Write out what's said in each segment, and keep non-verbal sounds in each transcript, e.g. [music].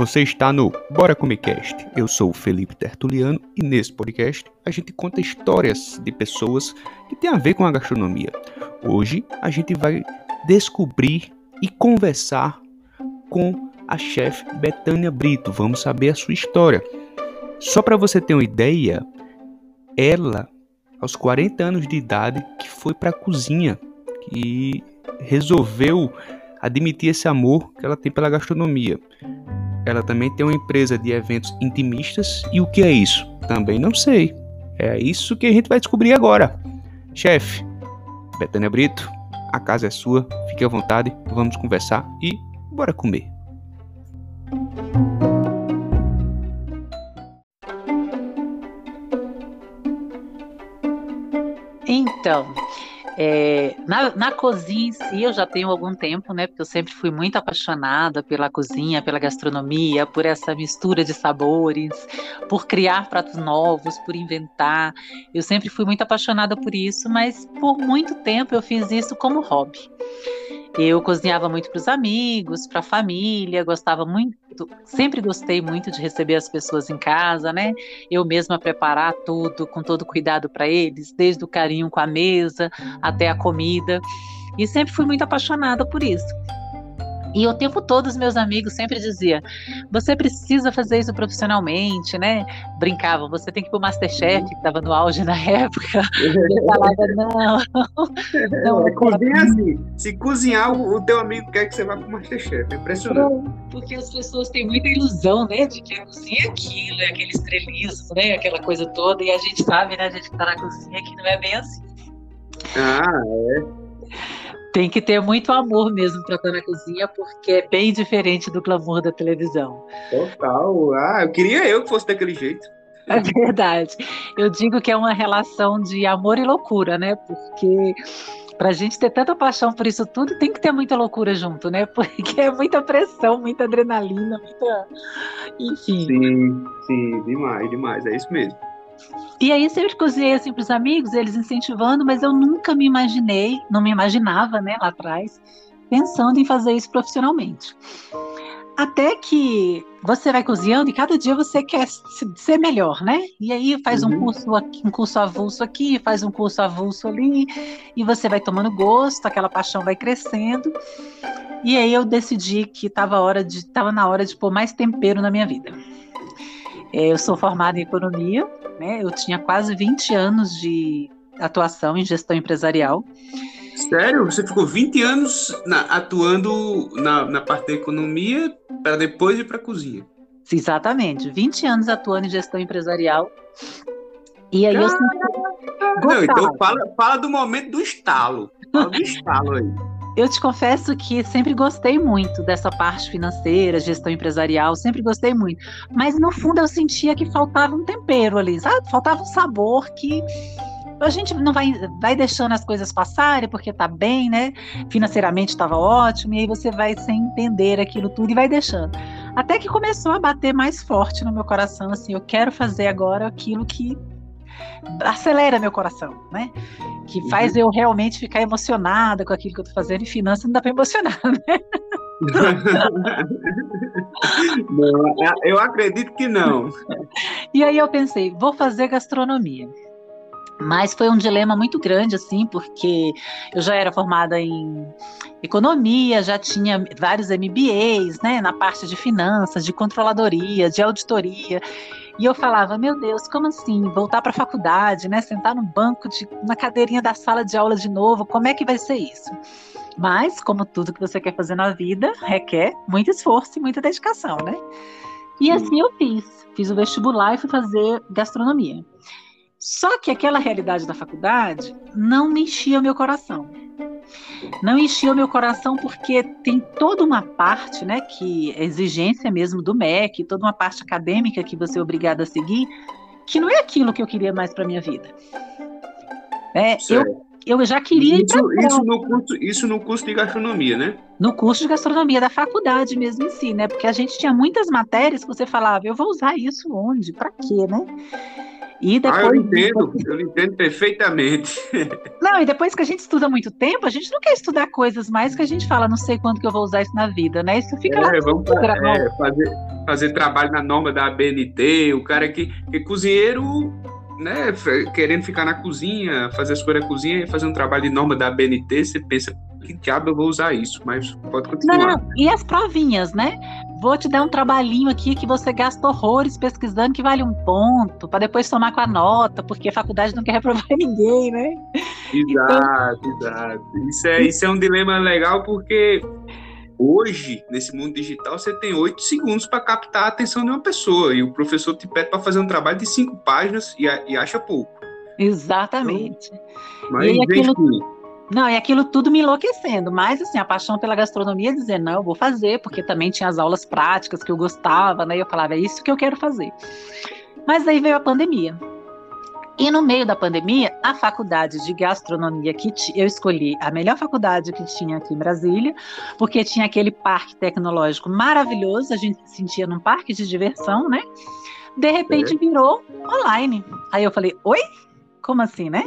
Você está no Bora Comer Cast. Eu sou o Felipe Tertuliano e nesse podcast a gente conta histórias de pessoas que têm a ver com a gastronomia. Hoje a gente vai descobrir e conversar com a chefe Betânia Brito. Vamos saber a sua história. Só para você ter uma ideia, ela, aos 40 anos de idade, que foi para a cozinha, que resolveu admitir esse amor que ela tem pela gastronomia. Ela também tem uma empresa de eventos intimistas. E o que é isso? Também não sei. É isso que a gente vai descobrir agora. Chefe, Betânia Brito, a casa é sua, fique à vontade, vamos conversar e bora comer. Então, é, na, na, cozinha em si, eu já tenho algum tempo, né? Porque eu sempre fui muito apaixonada pela cozinha, pela gastronomia, por essa mistura de sabores, por criar pratos novos, por inventar. Eu sempre fui muito apaixonada por isso, mas por muito tempo eu fiz isso como hobby. Eu cozinhava muito para os amigos, para a família, gostava muito, sempre gostei muito de receber as pessoas em casa, né? Eu mesma preparar tudo com todo cuidado para eles, desde o carinho com a mesa até a comida. E sempre fui muito apaixonada por isso. E o tempo todo os meus amigos sempre diziam: você precisa fazer isso profissionalmente, né? Brincavam, você tem que ir pro Masterchef, que estava no auge [laughs] na época. Eu falava, não. [laughs] não é, cozinha assim. Se cozinhar, o teu amigo quer que você vá pro Masterchef. É impressionante. Porque as pessoas têm muita ilusão, né? De que a cozinha é aquilo, é aquele estrelismo, né? Aquela coisa toda. E a gente sabe, né? A gente que tá na cozinha que não é bem assim. Ah, é. Tem que ter muito amor mesmo para estar na cozinha, porque é bem diferente do glamour da televisão. Total. Ah, eu queria eu que fosse daquele jeito. É verdade. Eu digo que é uma relação de amor e loucura, né? Porque para a gente ter tanta paixão por isso tudo, tem que ter muita loucura junto, né? Porque é muita pressão, muita adrenalina, muita. Enfim. Sim, sim, demais, demais. É isso mesmo. E aí sempre cozinhei assim para os amigos, eles incentivando, mas eu nunca me imaginei, não me imaginava, né, lá atrás, pensando em fazer isso profissionalmente. Até que você vai cozinhando e cada dia você quer ser melhor, né? E aí faz uhum. um curso aqui, um curso avulso aqui, faz um curso avulso ali, e você vai tomando gosto, aquela paixão vai crescendo. E aí eu decidi que estava hora de, tava na hora de pôr mais tempero na minha vida. É, eu sou formada em economia, né? Eu tinha quase 20 anos de atuação em gestão empresarial. Sério? Você ficou 20 anos na, atuando na, na parte da economia para depois ir para a cozinha? Exatamente, 20 anos atuando em gestão empresarial. E aí Caramba. eu Não, então fala, fala do momento do estalo. Fala do estalo aí. Eu te confesso que sempre gostei muito dessa parte financeira, gestão empresarial, sempre gostei muito. Mas no fundo eu sentia que faltava um tempero ali, sabe? Faltava um sabor que a gente não vai, vai deixando as coisas passarem porque tá bem, né? Financeiramente estava ótimo, e aí você vai sem entender aquilo tudo e vai deixando. Até que começou a bater mais forte no meu coração, assim, eu quero fazer agora aquilo que acelera meu coração, né? Que faz uhum. eu realmente ficar emocionada com aquilo que eu tô fazendo. E finanças não dá para emocionar, [laughs] né? não, eu acredito que não. E aí eu pensei, vou fazer gastronomia. Mas foi um dilema muito grande, assim, porque eu já era formada em economia, já tinha vários MBAs, né, na parte de finanças, de controladoria, de auditoria. E eu falava, meu Deus, como assim? Voltar para a faculdade, né? Sentar no banco, de, na cadeirinha da sala de aula de novo, como é que vai ser isso? Mas, como tudo que você quer fazer na vida, requer muito esforço e muita dedicação, né? E assim eu fiz. Fiz o vestibular e fui fazer gastronomia. Só que aquela realidade da faculdade não me enchia o meu coração. Não enchia o meu coração porque tem toda uma parte, né, que é exigência mesmo do MEC, toda uma parte acadêmica que você é obrigado a seguir, que não é aquilo que eu queria mais para minha vida. É, eu, eu já queria isso, ir isso no curso, isso no curso de gastronomia, né? No curso de gastronomia da faculdade mesmo em si, né? Porque a gente tinha muitas matérias que você falava, eu vou usar isso onde? Para quê, né? E depois, ah, eu entendo, eu entendo perfeitamente. [laughs] Não, e depois que a gente estuda muito tempo, a gente não quer estudar coisas mais que a gente fala, não sei quando que eu vou usar isso na vida, né? Isso fica é, lá. Vamos é, fazer, fazer trabalho na norma da ABNT, o cara que, que cozinheiro né, querendo ficar na cozinha, fazer as coisas na cozinha e fazer um trabalho de norma da BNT, você pensa, que diabo eu vou usar isso? Mas pode continuar. Não, e as provinhas, né? Vou te dar um trabalhinho aqui que você gasta horrores pesquisando que vale um ponto, para depois tomar com a nota, porque a faculdade não quer reprovar [laughs] ninguém, né? Exato, então... exato. Isso é, isso é um dilema legal porque Hoje, nesse mundo digital, você tem oito segundos para captar a atenção de uma pessoa e o professor te pede para fazer um trabalho de cinco páginas e, e acha pouco. Exatamente. Mas e aquilo, não, e aquilo tudo me enlouquecendo, mas assim, a paixão pela gastronomia dizendo, não, eu vou fazer, porque também tinha as aulas práticas que eu gostava, né? E eu falava, é isso que eu quero fazer. Mas aí veio a pandemia. E no meio da pandemia, a faculdade de gastronomia que eu escolhi, a melhor faculdade que tinha aqui em Brasília, porque tinha aquele parque tecnológico maravilhoso, a gente se sentia num parque de diversão, né? De repente virou online. Aí eu falei: "Oi? Como assim, né?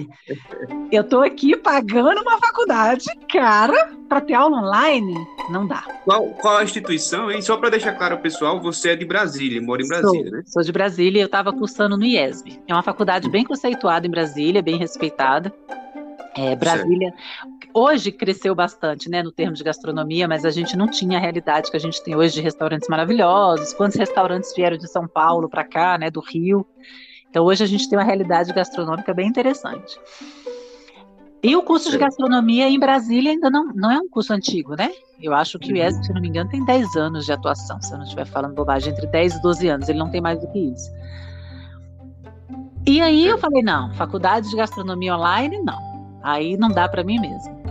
Eu tô aqui pagando uma faculdade cara para ter aula online? Não dá. Qual, qual a instituição, hein? Só para deixar claro ao pessoal, você é de Brasília, mora em Brasília, sou, né? Sou de Brasília, eu estava cursando no IESB. É uma faculdade bem conceituada em Brasília, bem respeitada. É, Brasília certo. hoje cresceu bastante, né, no termo de gastronomia, mas a gente não tinha a realidade que a gente tem hoje de restaurantes maravilhosos. Quantos restaurantes vieram de São Paulo para cá, né, do Rio? Então hoje a gente tem uma realidade gastronômica bem interessante. E o curso de gastronomia em Brasília ainda não, não é um curso antigo, né? Eu acho que o IES, se não me engano, tem 10 anos de atuação, se eu não estiver falando bobagem, entre 10 e 12 anos, ele não tem mais do que isso. E aí eu falei, não, faculdade de gastronomia online, não. Aí não dá para mim mesmo.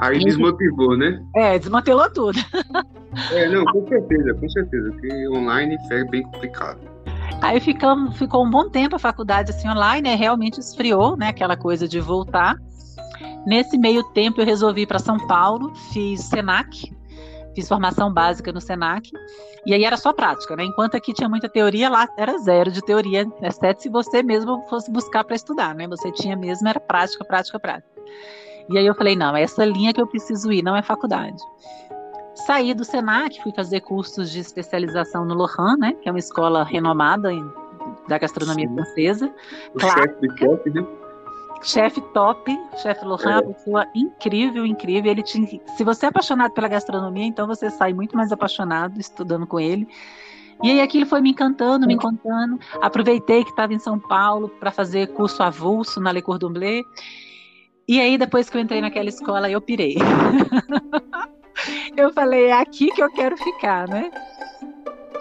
Aí desmotivou, né? É, desmantelou tudo. É, não, com certeza, com certeza, que online é bem complicado. Aí ficamos, ficou um bom tempo a faculdade assim online, né? realmente esfriou, né? Aquela coisa de voltar. Nesse meio tempo eu resolvi ir para São Paulo, fiz Senac, fiz formação básica no Senac, e aí era só prática, né? Enquanto aqui tinha muita teoria, lá era zero de teoria, exceto se você mesmo fosse buscar para estudar, né? Você tinha mesmo, era prática, prática, prática. E aí eu falei, não, é essa linha que eu preciso ir, não é faculdade. Saí do Senac, fui fazer cursos de especialização no Lohan, né, que é uma escola renomada em, da gastronomia Sim. francesa. O chefe top, né? Chefe top, chefe Lohan, é. uma pessoa incrível, incrível. Ele te, se você é apaixonado pela gastronomia, então você sai muito mais apaixonado estudando com ele. E aí aquilo foi me encantando, me encantando. Aproveitei que estava em São Paulo para fazer curso avulso na Le Cordon Bleu. E aí depois que eu entrei naquela escola, eu pirei. [laughs] eu falei, é aqui que eu quero ficar, né?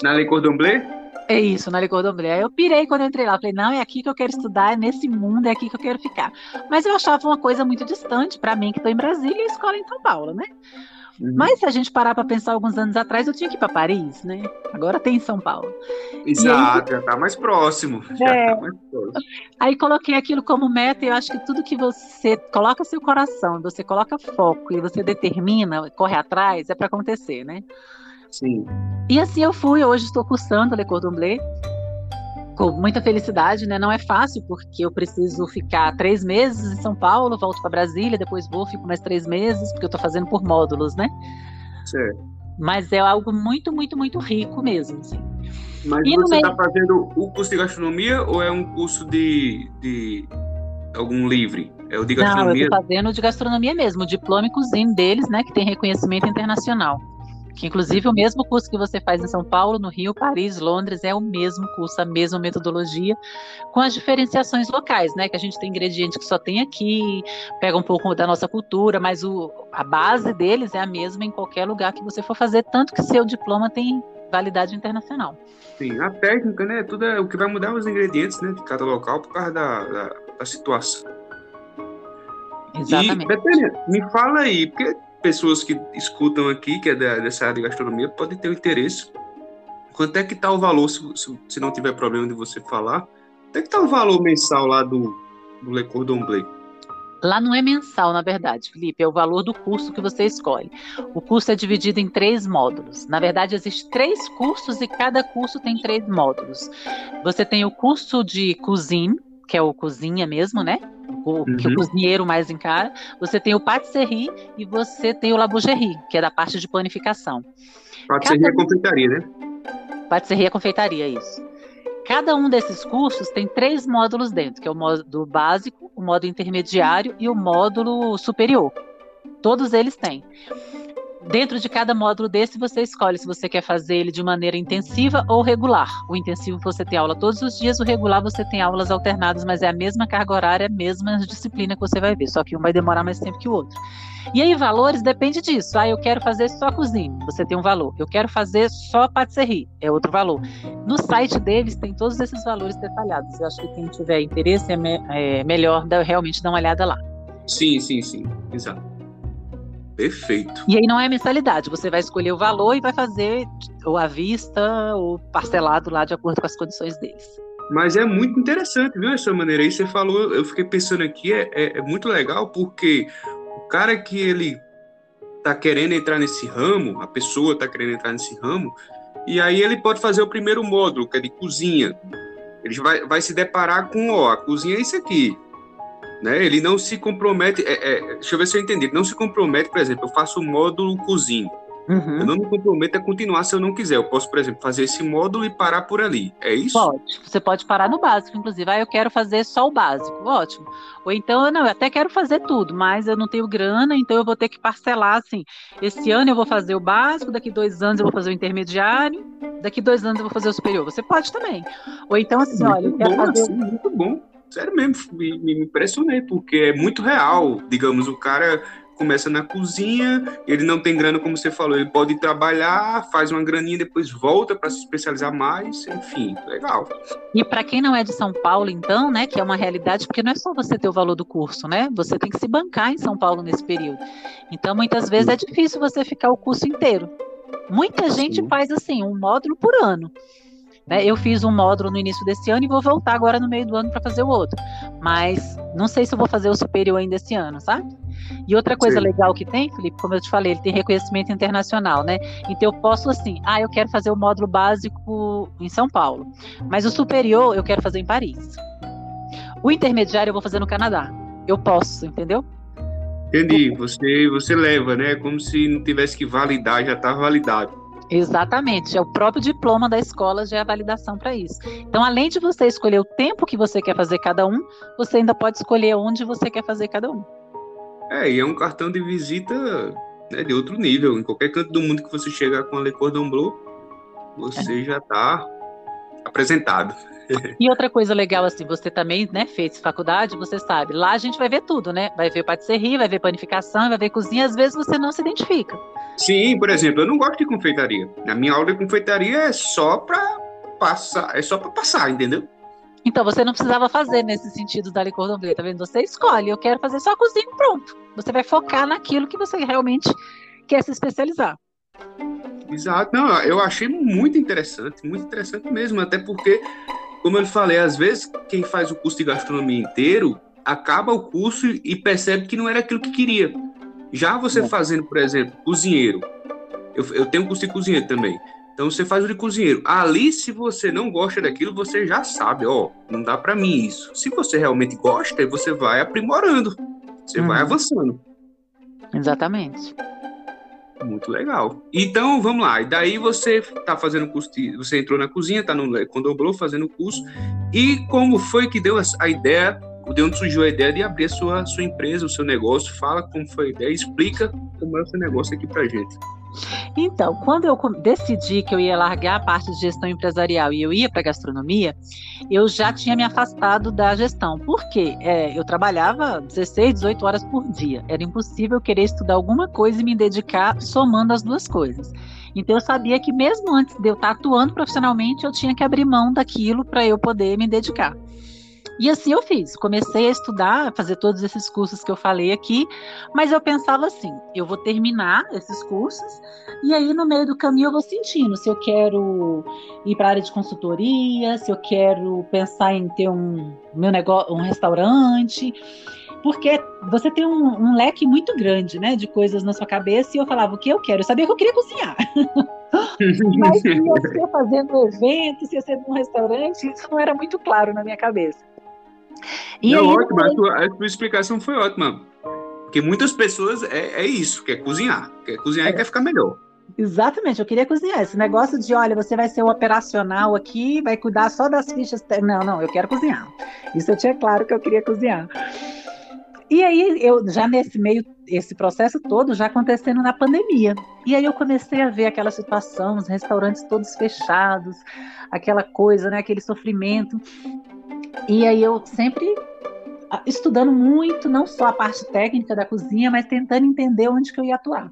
Na Le Cordon Bleu? É isso, na Le Cordon Bleu. Aí eu pirei quando eu entrei lá. Falei, não, é aqui que eu quero estudar, é nesse mundo, é aqui que eu quero ficar. Mas eu achava uma coisa muito distante para mim, que estou em Brasília e a escola em São Paulo, né? Uhum. Mas se a gente parar para pensar alguns anos atrás, eu tinha que ir para Paris, né? Agora tem em São Paulo. Exato, aí, já está mais próximo. É, tá mais próximo. Aí coloquei aquilo como meta e eu acho que tudo que você coloca seu coração, você coloca foco e você determina, corre atrás, é para acontecer, né? Sim. E assim eu fui, hoje estou cursando Le Cordon Bleu com muita felicidade, né? Não é fácil, porque eu preciso ficar três meses em São Paulo, volto para Brasília, depois vou, fico mais três meses, porque eu estou fazendo por módulos, né? Certo. Mas é algo muito, muito, muito rico mesmo, assim. Mas e você está meio... fazendo o curso de gastronomia ou é um curso de, de algum livre? É o de gastronomia? Não, eu estou fazendo de gastronomia mesmo, o diploma e cozinha deles, né, que tem reconhecimento internacional que inclusive o mesmo curso que você faz em São Paulo, no Rio, Paris, Londres, é o mesmo curso, a mesma metodologia, com as diferenciações locais, né? Que a gente tem ingredientes que só tem aqui, pega um pouco da nossa cultura, mas o, a base deles é a mesma em qualquer lugar que você for fazer, tanto que seu diploma tem validade internacional. Sim, a técnica, né? Tudo é o que vai mudar os ingredientes, né? De cada local por causa da, da, da situação. Exatamente. E, Betânia, me fala aí, porque pessoas que escutam aqui, que é dessa área de gastronomia, podem ter um interesse. Quanto é que está o valor, se, se, não tiver problema de você falar, quanto é que está o valor mensal lá do, do Le Cordon Bleu? Lá não é mensal, na verdade, Felipe, é o valor do curso que você escolhe. O curso é dividido em três módulos. Na verdade, existem três cursos e cada curso tem três módulos. Você tem o curso de cozinha, que é o cozinha mesmo, né? O, uhum. que o cozinheiro mais encara. Você tem o patisserie e você tem o labogerie, que é da parte de panificação. Patisserie cada... é confeitaria, né? Patisserie é confeitaria, isso. Cada um desses cursos tem três módulos dentro, que é o módulo básico, o módulo intermediário e o módulo superior. Todos eles têm. Dentro de cada módulo desse, você escolhe se você quer fazer ele de maneira intensiva ou regular. O intensivo você tem aula todos os dias, o regular você tem aulas alternadas, mas é a mesma carga horária, a mesma disciplina que você vai ver, só que um vai demorar mais tempo que o outro. E aí, valores depende disso. Ah, eu quero fazer só cozinha, você tem um valor. Eu quero fazer só patisserie, é outro valor. No site deles tem todos esses valores detalhados. Eu acho que quem tiver interesse é, me é melhor realmente dar uma olhada lá. Sim, sim, sim, exato. Perfeito. E aí não é mensalidade, você vai escolher o valor e vai fazer ou à vista ou parcelado lá de acordo com as condições deles. Mas é muito interessante, viu, essa maneira aí. Você falou, eu fiquei pensando aqui, é, é, é muito legal porque o cara que ele tá querendo entrar nesse ramo, a pessoa tá querendo entrar nesse ramo, e aí ele pode fazer o primeiro módulo, que é de cozinha. Ele vai, vai se deparar com, ó, a cozinha é isso aqui. Né? Ele não se compromete. É, é, deixa eu ver se eu entendi. Ele não se compromete, por exemplo, eu faço o módulo cozinho. Uhum. Eu não me comprometo a continuar se eu não quiser. Eu posso, por exemplo, fazer esse módulo e parar por ali. É isso? Pode. Você pode parar no básico, inclusive. Ah, eu quero fazer só o básico. Ótimo. Ou então, não, eu até quero fazer tudo, mas eu não tenho grana, então eu vou ter que parcelar assim. Esse ano eu vou fazer o básico, daqui dois anos eu vou fazer o intermediário, daqui dois anos eu vou fazer o superior. Você pode também. Ou então, assim, muito olha, eu quero bom, fazer. Assim, muito bom. Sério mesmo, me, me impressionei, porque é muito real. Digamos, o cara começa na cozinha, ele não tem grana, como você falou, ele pode trabalhar, faz uma graninha, depois volta para se especializar mais, enfim, legal. E para quem não é de São Paulo, então, né, que é uma realidade, porque não é só você ter o valor do curso, né? Você tem que se bancar em São Paulo nesse período. Então, muitas vezes é difícil você ficar o curso inteiro. Muita gente Sim. faz assim, um módulo por ano. Né? Eu fiz um módulo no início desse ano e vou voltar agora no meio do ano para fazer o outro. Mas não sei se eu vou fazer o superior ainda esse ano, sabe? E outra coisa Sim. legal que tem, Felipe, como eu te falei, ele tem reconhecimento internacional, né? Então eu posso assim, ah, eu quero fazer o módulo básico em São Paulo, mas o superior eu quero fazer em Paris. O intermediário eu vou fazer no Canadá. Eu posso, entendeu? Entendi. Você, você leva, né? Como se não tivesse que validar, já está validado. Exatamente, é o próprio diploma da escola já é a validação para isso. Então, além de você escolher o tempo que você quer fazer cada um, você ainda pode escolher onde você quer fazer cada um. É, e é um cartão de visita né, de outro nível. Em qualquer canto do mundo que você chegar com a Le Cordon Bleu, você é. já está apresentado. [laughs] E outra coisa legal, assim, você também, né, fez faculdade, você sabe, lá a gente vai ver tudo, né? Vai ver patisserie, vai ver panificação, vai ver cozinha, às vezes você não se identifica. Sim, por exemplo, eu não gosto de confeitaria. A minha aula de confeitaria é só para passar, é só para passar, entendeu? Então você não precisava fazer nesse sentido da licor do tá vendo? Você escolhe, eu quero fazer só cozinha pronto. Você vai focar naquilo que você realmente quer se especializar. Exato, não, eu achei muito interessante, muito interessante mesmo, até porque, como eu falei, às vezes quem faz o curso de gastronomia inteiro acaba o curso e percebe que não era aquilo que queria. Já você fazendo, por exemplo, cozinheiro, eu, eu tenho um curso de cozinheiro também. Então você faz o de cozinheiro. Ali, se você não gosta daquilo, você já sabe, ó, não dá para mim isso. Se você realmente gosta, você vai aprimorando, você uhum. vai avançando. Exatamente. Muito legal. Então, vamos lá. E daí você está fazendo curso, de, você entrou na cozinha, está no Condomblou fazendo o curso. E como foi que deu a ideia de onde surgiu a ideia de abrir a sua, sua empresa, o seu negócio. Fala como foi a ideia, explica como é o seu negócio aqui pra gente. Então, quando eu decidi que eu ia largar a parte de gestão empresarial e eu ia para gastronomia, eu já tinha me afastado da gestão. Por quê? É, eu trabalhava 16, 18 horas por dia. Era impossível querer estudar alguma coisa e me dedicar somando as duas coisas. Então, eu sabia que mesmo antes de eu estar atuando profissionalmente, eu tinha que abrir mão daquilo para eu poder me dedicar. E assim eu fiz. Comecei a estudar, a fazer todos esses cursos que eu falei aqui, mas eu pensava assim: eu vou terminar esses cursos e aí no meio do caminho eu vou sentindo se eu quero ir para a área de consultoria, se eu quero pensar em ter um meu negócio, um restaurante. porque você tem um, um, leque muito grande, né, de coisas na sua cabeça, e eu falava o que eu quero. Eu sabia que eu queria cozinhar. [laughs] Mas se ia ser fazendo evento, se ia ser num restaurante, isso não era muito claro na minha cabeça. E não, aí, ótimo, a tua, a tua explicação foi ótima. Porque muitas pessoas é, é isso, quer cozinhar. Quer cozinhar é. e quer ficar melhor. Exatamente, eu queria cozinhar. Esse negócio de, olha, você vai ser o operacional aqui, vai cuidar só das fichas. Não, não, eu quero cozinhar. Isso eu tinha claro que eu queria cozinhar. E aí, eu já nesse meio, esse processo todo já acontecendo na pandemia. E aí eu comecei a ver aquela situação, os restaurantes todos fechados, aquela coisa, né, aquele sofrimento. E aí eu sempre estudando muito, não só a parte técnica da cozinha, mas tentando entender onde que eu ia atuar.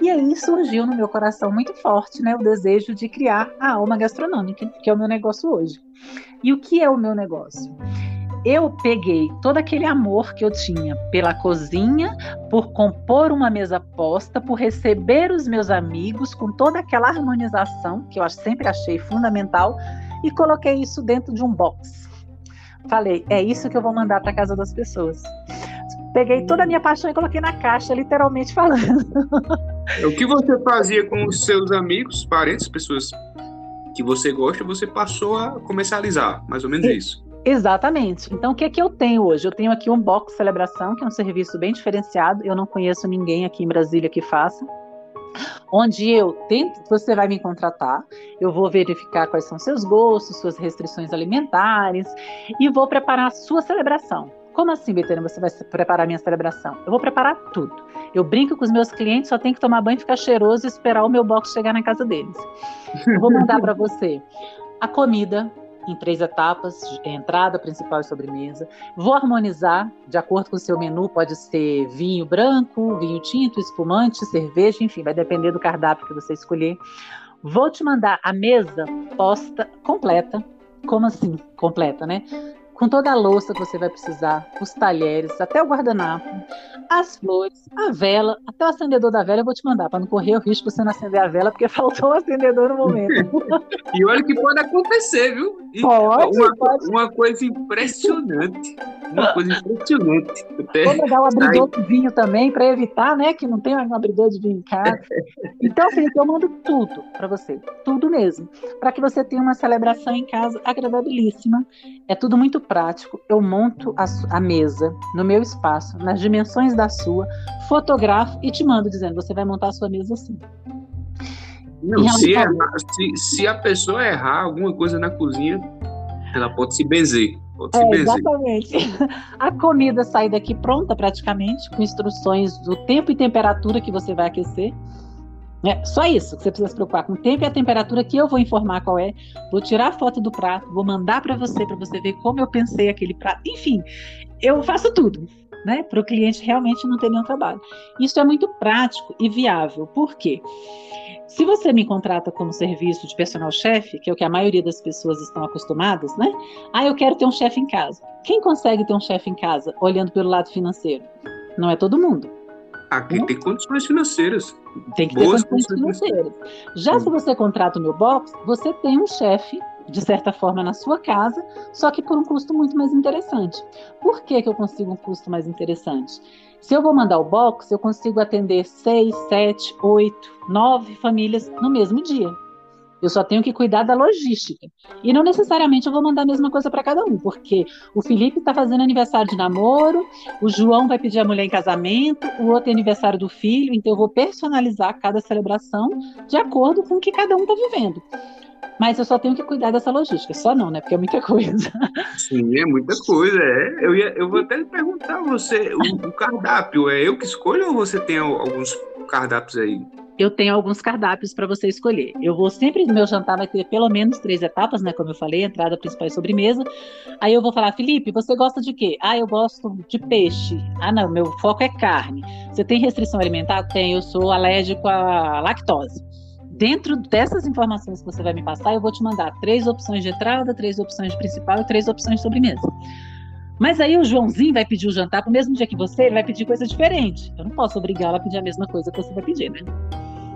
E aí surgiu no meu coração muito forte, né, o desejo de criar a alma gastronômica, que é o meu negócio hoje. E o que é o meu negócio? eu peguei todo aquele amor que eu tinha pela cozinha, por compor uma mesa posta, por receber os meus amigos com toda aquela harmonização que eu sempre achei fundamental e coloquei isso dentro de um box. Falei, é isso que eu vou mandar para casa das pessoas. Peguei toda a minha paixão e coloquei na caixa, literalmente falando. O que você fazia com os seus amigos, parentes, pessoas que você gosta, você passou a comercializar, mais ou menos e, isso. Exatamente. Então, o que é que eu tenho hoje? Eu tenho aqui um box celebração, que é um serviço bem diferenciado. Eu não conheço ninguém aqui em Brasília que faça onde eu tento, você vai me contratar, eu vou verificar quais são seus gostos, suas restrições alimentares e vou preparar a sua celebração. Como assim, Betânia, você vai preparar a minha celebração? Eu vou preparar tudo. Eu brinco com os meus clientes, só tem que tomar banho, ficar cheiroso e esperar o meu box chegar na casa deles. Eu vou mandar para você a comida, em três etapas, entrada, principal e sobremesa. Vou harmonizar de acordo com o seu menu, pode ser vinho branco, vinho tinto, espumante, cerveja, enfim, vai depender do cardápio que você escolher. Vou te mandar a mesa posta completa. Como assim? Completa, né? Com toda a louça que você vai precisar, os talheres, até o guardanapo, as flores, a vela, até o acendedor da vela eu vou te mandar, para não correr o risco de você não acender a vela, porque [laughs] faltou o acendedor no momento. [laughs] e olha que pode acontecer, viu? E pode, uma, pode. uma coisa impressionante. Uma coisa impressionante. Vou dar um abridor de vinho também, para evitar, né, que não tenha um abridor de vinho em casa. [laughs] Então, Felipe, eu mando tudo para você, tudo mesmo, para que você tenha uma celebração em casa agradabilíssima. É tudo muito prático, eu monto a, a, mesa no meu espaço, nas dimensões da sua, fotografo e te mando dizendo: você vai montar a sua mesa assim. Não, se, errar, se, se, a pessoa errar alguma coisa na cozinha, ela pode se benzer. Pode se é, benzer. Exatamente. A comida sai daqui pronta praticamente, com instruções do tempo e temperatura que você vai aquecer. É, só isso que você precisa se preocupar com o tempo e a temperatura que eu vou informar qual é. Vou tirar a foto do prato, vou mandar para você para você ver como eu pensei aquele prato. Enfim, eu faço tudo, né? Para o cliente realmente não ter nenhum trabalho. Isso é muito prático e viável. Por quê? Se você me contrata como serviço de personal chefe, que é o que a maioria das pessoas estão acostumadas, né? Ah, eu quero ter um chefe em casa. Quem consegue ter um chefe em casa olhando pelo lado financeiro? Não é todo mundo. Aqui hum? tem condições financeiras. Tem que Boas ter condições financeiras. Já se você contrata o meu box, você tem um chefe, de certa forma, na sua casa, só que por um custo muito mais interessante. Por que, que eu consigo um custo mais interessante? Se eu vou mandar o box, eu consigo atender seis, sete, oito, nove famílias no mesmo dia. Eu só tenho que cuidar da logística. E não necessariamente eu vou mandar a mesma coisa para cada um, porque o Felipe está fazendo aniversário de namoro, o João vai pedir a mulher em casamento, o outro é aniversário do filho, então eu vou personalizar cada celebração de acordo com o que cada um está vivendo. Mas eu só tenho que cuidar dessa logística. Só não, né? Porque é muita coisa. Sim, é muita coisa. É. Eu, ia, eu vou até perguntar a você, o, o cardápio, é eu que escolho ou você tem alguns cardápios aí? Eu tenho alguns cardápios para você escolher. Eu vou sempre, meu jantar vai ter pelo menos três etapas, né? Como eu falei, entrada principal e sobremesa. Aí eu vou falar, Felipe, você gosta de quê? Ah, eu gosto de peixe. Ah, não, meu foco é carne. Você tem restrição alimentar? Tem, eu sou alérgico à lactose. Dentro dessas informações que você vai me passar, eu vou te mandar três opções de entrada, três opções de principal e três opções de sobremesa. Mas aí o Joãozinho vai pedir o jantar para o mesmo dia que você, ele vai pedir coisa diferente. Eu não posso obrigá-la a pedir a mesma coisa que você vai pedir, né?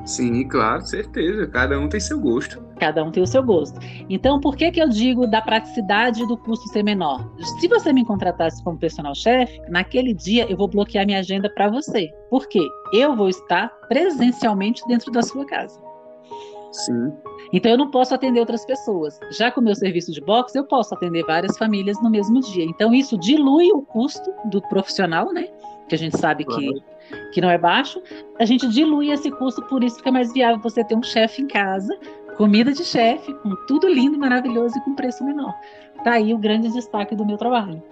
Sim, claro, certeza. Cada um tem seu gosto. Cada um tem o seu gosto. Então, por que, que eu digo da praticidade do custo ser menor? Se você me contratasse como personal chefe, naquele dia eu vou bloquear minha agenda para você. Por quê? Eu vou estar presencialmente dentro da sua casa. Sim. Então eu não posso atender outras pessoas. Já com o meu serviço de box, eu posso atender várias famílias no mesmo dia. Então isso dilui o custo do profissional, né? Que a gente sabe que, que não é baixo. A gente dilui esse custo, por isso fica mais viável você ter um chefe em casa Comida de chefe, com tudo lindo, maravilhoso e com preço menor. Tá aí o grande destaque do meu trabalho.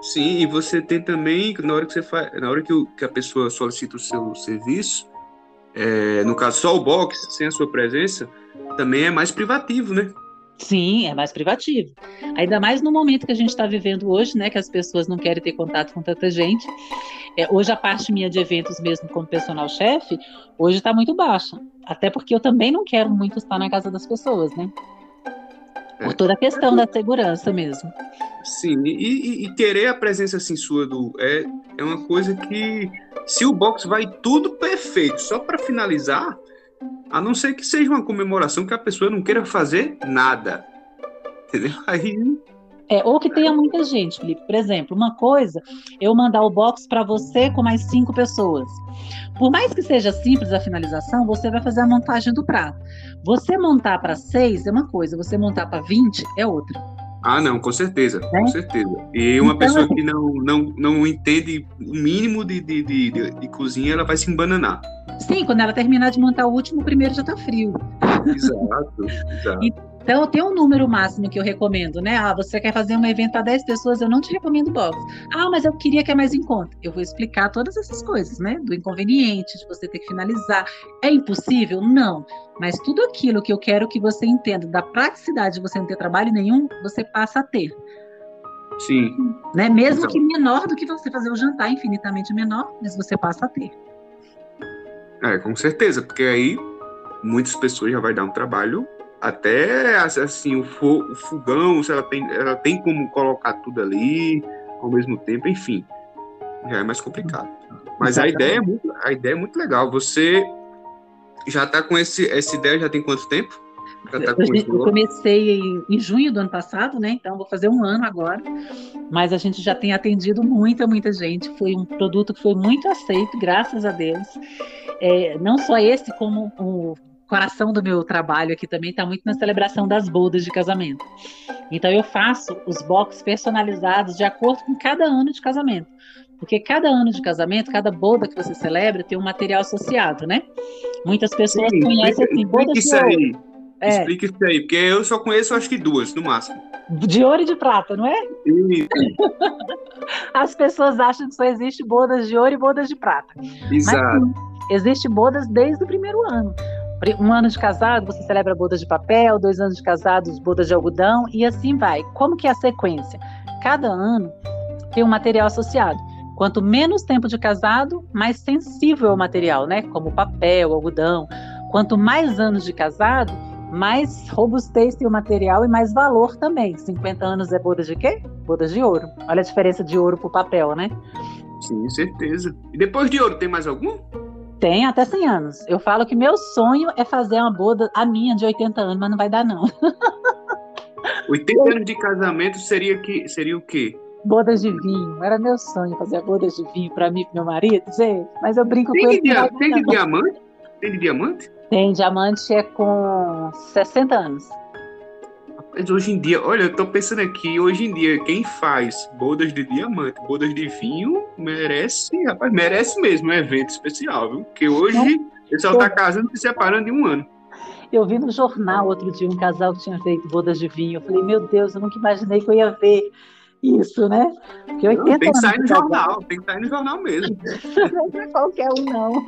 Sim, e você tem também, na hora que você faz, na hora que, o, que a pessoa solicita o seu serviço, é, no caso só o box, sem a sua presença, também é mais privativo, né? Sim, é mais privativo. Ainda mais no momento que a gente está vivendo hoje, né? Que as pessoas não querem ter contato com tanta gente. É, hoje a parte minha de eventos mesmo como personal chefe, hoje está muito baixa. Até porque eu também não quero muito estar na casa das pessoas, né? Por toda a questão da segurança mesmo. Sim, e, e, querer a presença assim sua do é, é uma coisa que se o box vai tudo perfeito, só para finalizar, a não ser que seja uma comemoração que a pessoa não queira fazer nada. Entendeu? [laughs] Aí é, ou que tenha muita gente, Felipe. Por exemplo, uma coisa, eu mandar o box para você com mais cinco pessoas. Por mais que seja simples a finalização, você vai fazer a montagem do prato. Você montar para seis é uma coisa, você montar para vinte é outra. Ah, não, com certeza, é? com certeza. E uma então, pessoa assim que não, não, não entende o mínimo de, de, de, de, de cozinha, ela vai se embananar. Sim, quando ela terminar de montar o último, o primeiro já está frio. Exato, exato. Então, tem um número máximo que eu recomendo, né? Ah, você quer fazer um evento para 10 pessoas, eu não te recomendo box. Ah, mas eu queria que é mais em conta. Eu vou explicar todas essas coisas, né? Do inconveniente, de você ter que finalizar. É impossível? Não. Mas tudo aquilo que eu quero que você entenda da praticidade de você não ter trabalho nenhum, você passa a ter. Sim. Né? Mesmo então... que menor do que você fazer o jantar, infinitamente menor, mas você passa a ter. É, com certeza, porque aí muitas pessoas já vai dar um trabalho até assim o, fogão, se ela tem, ela tem como colocar tudo ali ao mesmo tempo, enfim, já é mais complicado. Mas a ideia é muito, a ideia é muito legal. Você já está com esse, essa ideia já tem quanto tempo? Tá eu comecei em, em, junho do ano passado, né? Então vou fazer um ano agora. Mas a gente já tem atendido muita, muita gente. Foi um produto que foi muito aceito, graças a Deus. É, não só esse, como o coração do meu trabalho aqui também está muito na celebração das bodas de casamento. Então eu faço os box personalizados de acordo com cada ano de casamento. Porque cada ano de casamento, cada boda que você celebra tem um material associado, né? Muitas pessoas Sim, conhecem assim, bodas isso de aí. É. Explica isso aí, porque eu só conheço acho que duas, no máximo. De ouro e de prata, não é? [laughs] As pessoas acham que só existe bodas de ouro e bodas de prata. Exato. Mas, existe bodas desde o primeiro ano um ano de casado, você celebra bodas de papel, dois anos de casados, bodas de algodão, e assim vai. Como que é a sequência? Cada ano tem um material associado. Quanto menos tempo de casado, mais sensível é o material, né? Como papel, algodão. Quanto mais anos de casado, mais robustez tem o material e mais valor também. 50 anos é boda de quê? Bodas de ouro. Olha a diferença de ouro para papel, né? Sim, certeza. E depois de ouro, tem mais algum? Tem até 100 anos. Eu falo que meu sonho é fazer uma boda, a minha de 80 anos, mas não vai dar, não. [laughs] 80 anos de casamento seria, que, seria o quê? Bodas de vinho. Era meu sonho fazer bodas de vinho para mim e pro meu marido, gente. Mas eu brinco tem com ele. Dia, tem de diamante? Tem de diamante? Tem, diamante é com 60 anos. Mas hoje em dia, olha, eu tô pensando aqui, hoje em dia, quem faz bodas de diamante, bodas de vinho, merece, rapaz, merece mesmo um evento especial, viu? Porque hoje ele só tá casando e se separando em um ano. Eu vi no jornal outro dia um casal que tinha feito bodas de vinho. Eu falei, meu Deus, eu nunca imaginei que eu ia ver isso, né? Porque não, tem que sair no jornal, tem que sair no jornal mesmo. não [laughs] é qualquer um, não.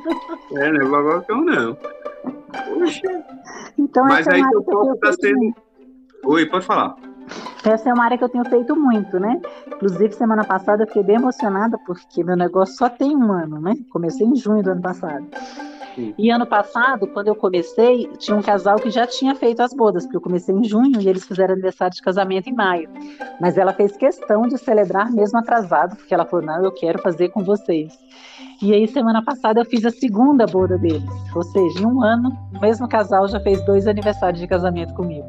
É, não é qualquer um, não. Poxa. Então, Mas aí teu corpo tá sendo. Oi, pode falar. Essa é uma área que eu tenho feito muito, né? Inclusive, semana passada eu fiquei bem emocionada porque meu negócio só tem um ano, né? Comecei em junho do ano passado. Sim. E ano passado, quando eu comecei, tinha um casal que já tinha feito as bodas, porque eu comecei em junho e eles fizeram aniversário de casamento em maio. Mas ela fez questão de celebrar mesmo atrasado, porque ela falou: não, eu quero fazer com vocês. E aí, semana passada, eu fiz a segunda boda deles. Ou seja, em um ano, o mesmo casal já fez dois aniversários de casamento comigo.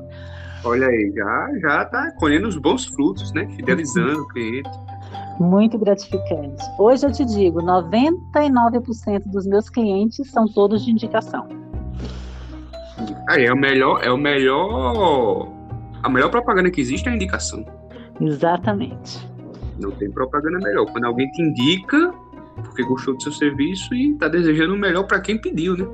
Olha aí, já, já tá colhendo os bons frutos, né? Fidelizando o cliente. Muito gratificante. Hoje eu te digo, 99% dos meus clientes são todos de indicação. Aí é o melhor, é o melhor, a melhor propaganda que existe é a indicação. Exatamente. Não tem propaganda melhor. Quando alguém te indica porque gostou do seu serviço e está desejando o melhor para quem pediu, né?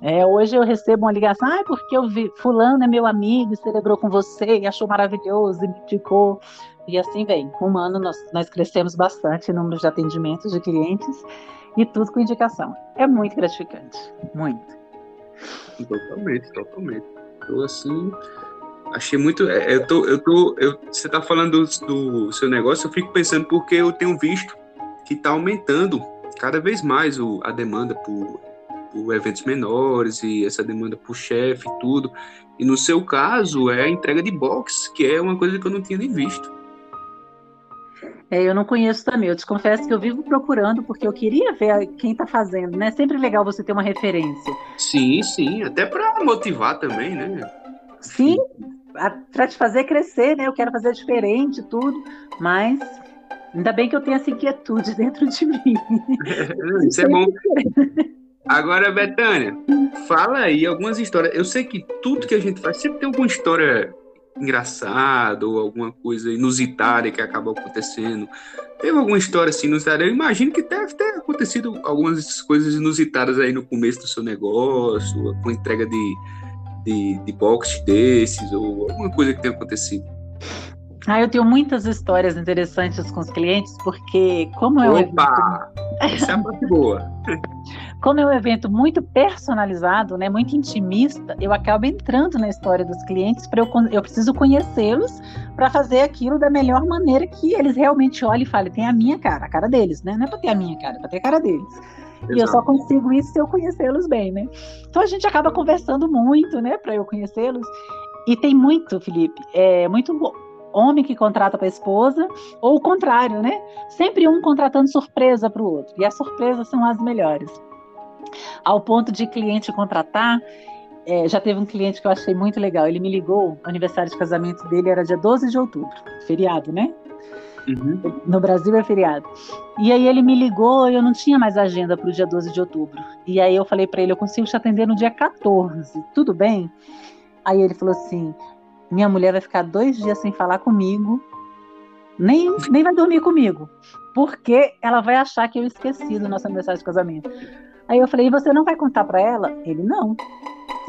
É, hoje eu recebo uma ligação, ah, porque eu vi, fulano é meu amigo, celebrou com você achou maravilhoso e me indicou. E assim vem. Um ano nós, nós crescemos bastante em número de atendimentos de clientes e tudo com indicação. É muito gratificante, muito. Totalmente, totalmente. Eu assim, achei muito. É, eu tô, eu tô, eu, você está falando do, do, seu negócio, eu fico pensando porque eu tenho visto que está aumentando cada vez mais o, a demanda por, por eventos menores e essa demanda por chefe e tudo. E no seu caso é a entrega de box, que é uma coisa que eu não tinha nem visto. É, eu não conheço também. Eu te confesso que eu vivo procurando porque eu queria ver quem está fazendo, né? Sempre legal você ter uma referência. Sim, sim, até para motivar também, né? Sim, para te fazer crescer, né? Eu quero fazer diferente, tudo, mas ainda bem que eu tenho essa inquietude [laughs] dentro de mim. [laughs] Isso é bom. Agora, Betânia, fala aí algumas histórias. Eu sei que tudo que a gente faz sempre tem alguma história engraçada ou alguma coisa inusitada que acaba acontecendo. Teve alguma história assim inusitada? Eu imagino que deve ter acontecido algumas coisas inusitadas aí no começo do seu negócio, com entrega de de, de box desses, ou alguma coisa que tenha acontecido? Ah, eu tenho muitas histórias interessantes com os clientes, porque como é um! Evento... Essa é a parte boa. [laughs] como é um evento muito personalizado, né, muito intimista, eu acabo entrando na história dos clientes para eu, eu preciso conhecê-los para fazer aquilo da melhor maneira que eles realmente olhem e falem, tem a minha cara, a cara deles, né? Não é para ter a minha cara, é para ter a cara deles. Exato. E eu só consigo isso se eu conhecê-los bem, né? Então a gente acaba conversando muito, né, para eu conhecê-los. E tem muito, Felipe, é muito homem que contrata para a esposa, ou o contrário, né? Sempre um contratando surpresa para o outro. E as surpresas são as melhores. Ao ponto de cliente contratar, é, já teve um cliente que eu achei muito legal. Ele me ligou, o aniversário de casamento dele era dia 12 de outubro, feriado, né? Uhum. No Brasil é feriado. E aí ele me ligou, eu não tinha mais agenda para o dia 12 de outubro. E aí eu falei para ele, eu consigo te atender no dia 14, tudo bem? Aí ele falou assim, minha mulher vai ficar dois dias sem falar comigo, nem, nem vai dormir comigo, porque ela vai achar que eu esqueci do nosso aniversário de casamento. Aí eu falei, e você não vai contar para ela? Ele, não.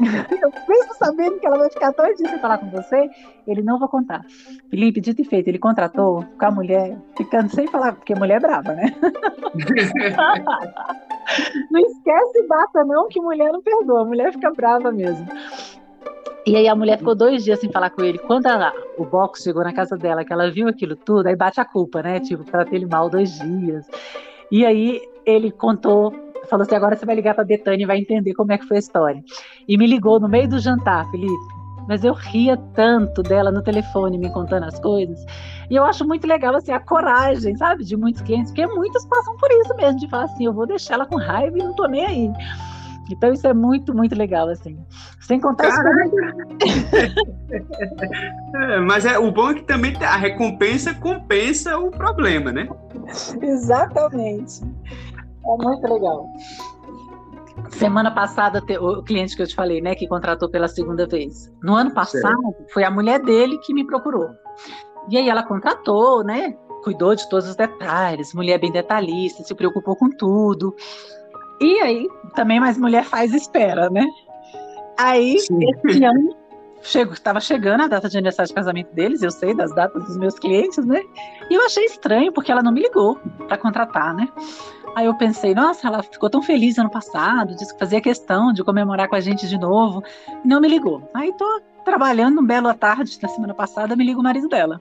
[laughs] eu mesmo sabendo que ela vai ficar dois dias sem falar com você, ele não vai contar. Felipe, dito e feito, ele contratou com a mulher, ficando sem falar, porque mulher é brava, né? [laughs] não esquece data não, que mulher não perdoa, mulher fica brava mesmo. E aí a mulher ficou dois dias sem falar com ele. Quando ela, o box chegou na casa dela, que ela viu aquilo tudo, aí bate a culpa, né? Tipo, pra ter ele mal dois dias. E aí ele contou falou assim: agora você vai ligar para Betânia e vai entender como é que foi a história. E me ligou no meio do jantar, Felipe. Mas eu ria tanto dela no telefone me contando as coisas. E eu acho muito legal assim a coragem, sabe, de muitos clientes, porque muitos passam por isso mesmo, de falar assim, eu vou deixar ela com raiva e não tô nem aí. Então isso é muito, muito legal, assim. Sem contar [laughs] é, Mas é, o bom é que também a recompensa compensa o problema, né? Exatamente. É muito legal. Semana passada, o cliente que eu te falei, né, que contratou pela segunda vez. No ano passado, foi a mulher dele que me procurou. E aí ela contratou, né? Cuidou de todos os detalhes, mulher bem detalhista, se preocupou com tudo. E aí, também mais mulher faz espera, né? Aí, Sim. esse ano, chego, estava chegando a data de aniversário de casamento deles, eu sei das datas dos meus clientes, né? E eu achei estranho, porque ela não me ligou para contratar, né? Aí eu pensei, nossa, ela ficou tão feliz ano passado, disse que fazia questão de comemorar com a gente de novo, e não me ligou. Aí tô trabalhando um belo à tarde, na semana passada, me liga o marido dela,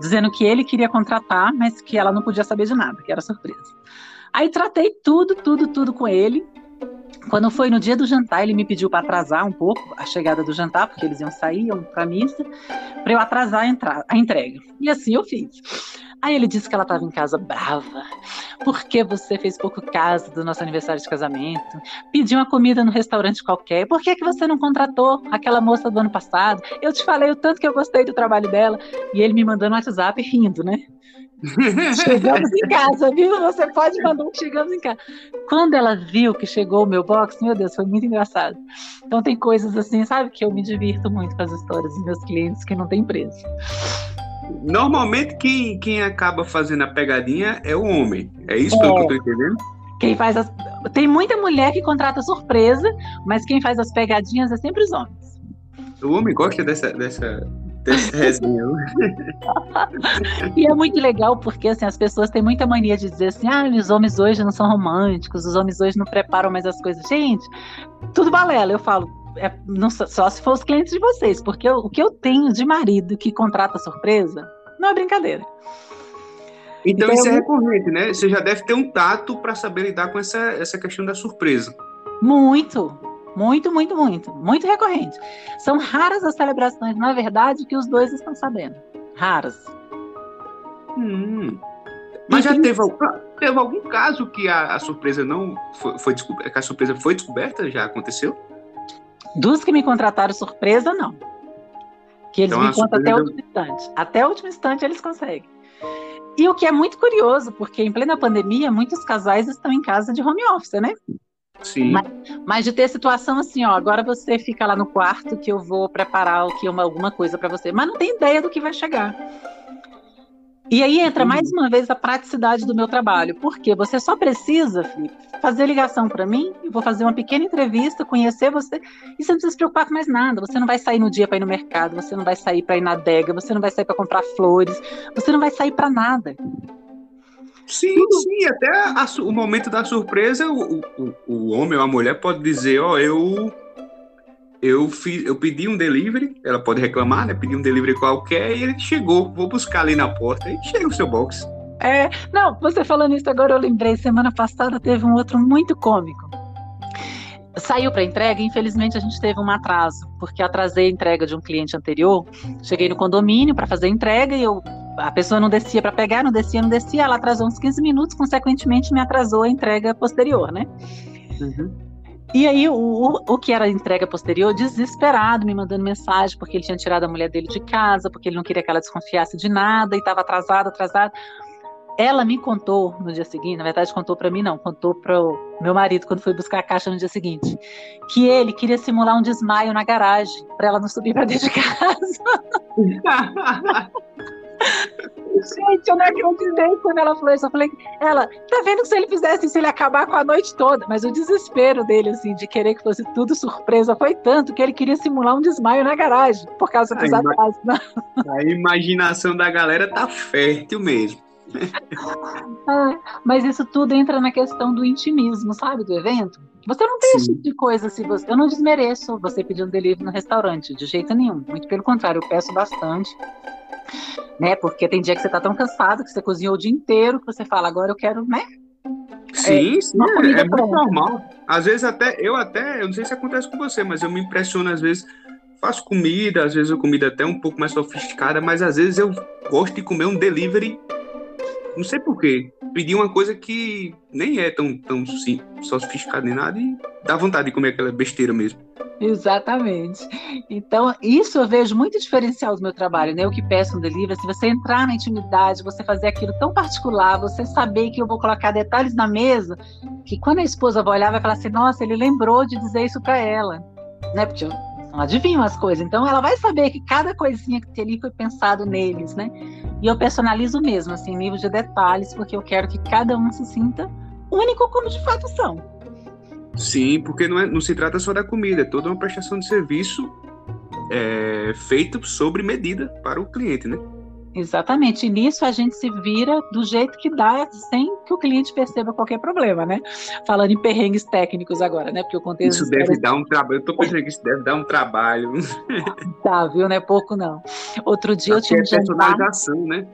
dizendo que ele queria contratar, mas que ela não podia saber de nada, que era surpresa. Aí tratei tudo, tudo, tudo com ele. Quando foi no dia do jantar, ele me pediu para atrasar um pouco a chegada do jantar, porque eles iam sair, iam para missa, para eu atrasar a, a entrega. E assim eu fiz. Aí ele disse que ela estava em casa brava. Porque você fez pouco caso do nosso aniversário de casamento? Pediu uma comida no restaurante qualquer. Por que, que você não contratou aquela moça do ano passado? Eu te falei o tanto que eu gostei do trabalho dela. E ele me mandou no WhatsApp rindo, né? Chegamos em casa, viu? Você pode mandar um chegamos em casa. Quando ela viu que chegou o meu box, meu Deus, foi muito engraçado. Então tem coisas assim, sabe, que eu me divirto muito com as histórias dos meus clientes que não tem preço. Normalmente quem, quem acaba fazendo a pegadinha é o homem. É isso é. que eu tô entendendo? Quem faz as... Tem muita mulher que contrata surpresa, mas quem faz as pegadinhas é sempre os homens. O homem gosta dessa, dessa, resenha. [laughs] e é muito legal porque assim, as pessoas têm muita mania de dizer assim: ah, os homens hoje não são românticos, os homens hoje não preparam mais as coisas. Gente, tudo balela. Eu falo, é, não, só se for os clientes de vocês, porque eu, o que eu tenho de marido que contrata surpresa não é brincadeira. Então, então isso é recorrente, né? Você já deve ter um tato para saber lidar com essa, essa questão da surpresa. Muito, muito, muito, muito, muito recorrente. São raras as celebrações, na verdade, que os dois estão sabendo. Raras. Hum. Mas já teve, teve algum caso que a, a surpresa não foi, foi descoberta, que a surpresa foi descoberta? Já aconteceu? Dos que me contrataram surpresa, não. Que eles então, me contam até o último instante. Até o último instante eles conseguem. E o que é muito curioso, porque em plena pandemia, muitos casais estão em casa de home office, né? Sim. Mas, mas de ter situação assim, ó, agora você fica lá no quarto que eu vou preparar o que uma, alguma coisa para você, mas não tem ideia do que vai chegar. E aí entra mais uma vez a praticidade do meu trabalho, porque você só precisa, Felipe, fazer ligação para mim, eu vou fazer uma pequena entrevista, conhecer você, e você não precisa se preocupar com mais nada. Você não vai sair no dia para ir no mercado, você não vai sair para ir na adega, você não vai sair para comprar flores, você não vai sair para nada. Sim, sim, até a, o momento da surpresa, o, o, o homem ou a mulher pode dizer, ó, oh, eu eu, fiz, eu pedi um delivery, ela pode reclamar, né? Pedi um delivery qualquer e ele chegou. Vou buscar ali na porta e chega o seu box. É, não, você falando isso agora, eu lembrei. Semana passada teve um outro muito cômico. Saiu para entrega, infelizmente a gente teve um atraso, porque atrasei a entrega de um cliente anterior. Cheguei no condomínio para fazer a entrega e eu, a pessoa não descia para pegar, não descia, não descia. Ela atrasou uns 15 minutos, consequentemente me atrasou a entrega posterior, né? Uhum. E aí, o, o que era a entrega posterior, desesperado, me mandando mensagem, porque ele tinha tirado a mulher dele de casa, porque ele não queria que ela desconfiasse de nada, e estava atrasado, atrasado. Ela me contou no dia seguinte, na verdade, contou para mim, não, contou para o meu marido quando foi buscar a caixa no dia seguinte, que ele queria simular um desmaio na garagem, para ela não subir para dentro de casa. [laughs] Gente, eu não acreditei quando ela falou isso. Eu falei, ela, tá vendo que se ele fizesse isso, ele ia acabar com a noite toda. Mas o desespero dele, assim, de querer que fosse tudo surpresa, foi tanto que ele queria simular um desmaio na garagem, por causa dos atrasos. Né? A imaginação da galera tá fértil mesmo. ah, mas isso tudo entra na questão do intimismo, sabe, do evento. Você não tem Sim. esse tipo de coisa se você. Eu não desmereço você pedir um delivery no restaurante, de jeito nenhum. Muito pelo contrário, eu peço bastante né? Porque tem dia que você tá tão cansado que você cozinhou o dia inteiro que você fala, agora eu quero, né? Sim, é, sim, é, é muito normal. Às vezes até, eu até, eu não sei se acontece com você, mas eu me impressiono às vezes, faço comida, às vezes eu comida até um pouco mais sofisticada, mas às vezes eu gosto de comer um delivery, não sei porquê, pedir uma coisa que nem é tão, tão sim, sofisticada nem nada e dá vontade de comer aquela besteira mesmo. Exatamente. Então, isso eu vejo muito diferencial do meu trabalho, né? O que peço no delivery, se você entrar na intimidade, você fazer aquilo tão particular, você saber que eu vou colocar detalhes na mesa, que quando a esposa vai olhar, vai falar assim: nossa, ele lembrou de dizer isso para ela, né? Porque eu não adivinho as coisas. Então, ela vai saber que cada coisinha que ali foi pensado neles, né? E eu personalizo mesmo, assim, nível de detalhes, porque eu quero que cada um se sinta único como de fato são. Sim, porque não, é, não se trata só da comida, é toda uma prestação de serviço é, feita sobre medida para o cliente, né? Exatamente. E nisso a gente se vira do jeito que dá, sem que o cliente perceba qualquer problema, né? Falando em perrengues técnicos agora, né? Porque eu contei Isso deve dar um trabalho. Eu tô pensando que isso deve dar um trabalho. [laughs] Tá, viu? Não é pouco, não. Outro dia Acho eu tinha um é personalização, né?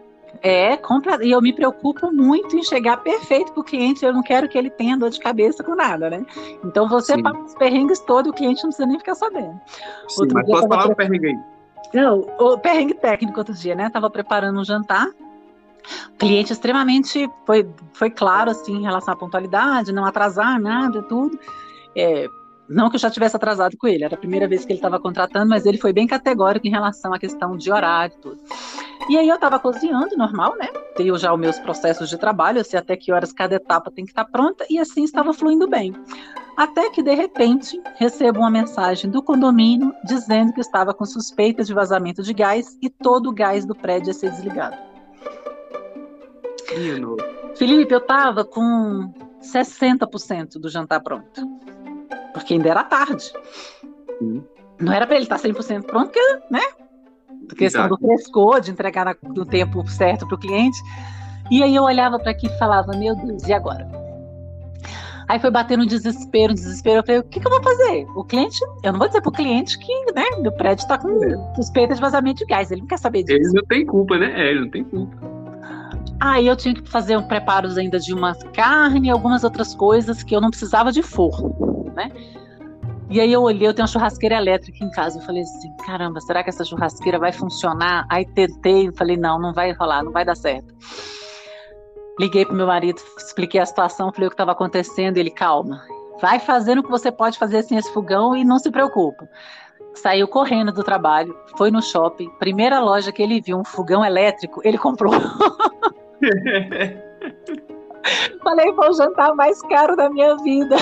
É, compra, e eu me preocupo muito em chegar perfeito para o cliente. Eu não quero que ele tenha dor de cabeça com nada, né? Então você Sim. passa os perrengues todo, o cliente não precisa nem ficar sabendo. Sim, outro mas posso falar o perrengue aí? Não, o perrengue técnico outro dia, né? Tava preparando um jantar cliente extremamente foi, foi claro assim em relação à pontualidade, não atrasar nada, tudo. É, não que eu já tivesse atrasado com ele, era a primeira vez que ele estava contratando, mas ele foi bem categórico em relação à questão de horário e tudo. E aí eu estava cozinhando, normal, né? Tenho já os meus processos de trabalho, eu sei até que horas cada etapa tem que estar pronta, e assim estava fluindo bem. Até que, de repente, recebo uma mensagem do condomínio dizendo que estava com suspeita de vazamento de gás e todo o gás do prédio ia ser desligado. Felipe, eu estava com 60% do jantar pronto porque ainda era tarde. Sim. Não era para ele estar 100% pronto, porque, né? A questão Exato. do frescor, de entregar no tempo certo para o cliente. E aí eu olhava para aqui e falava, meu Deus, e agora? Aí foi bater no desespero, no desespero. Eu falei, o que, que, eu vou fazer? O cliente, eu não vou dizer para o cliente que né, meu prédio está com é. suspeita de vazamento de gás. Ele não quer saber disso. Ele não tem culpa, né? É, ele não tem culpa. Aí eu tinha que fazer um preparos ainda de uma carne e algumas outras coisas que eu não precisava de forno né? E aí eu olhei, eu tenho uma churrasqueira elétrica em casa. Eu falei assim, caramba, será que essa churrasqueira vai funcionar? Aí tentei, falei, não, não vai rolar, não vai dar certo. Liguei pro meu marido, expliquei a situação, falei o que estava acontecendo, ele, calma, vai fazendo o que você pode fazer sem esse fogão e não se preocupa. Saiu correndo do trabalho, foi no shopping, primeira loja que ele viu um fogão elétrico, ele comprou. [laughs] Falei, o jantar mais caro da minha vida.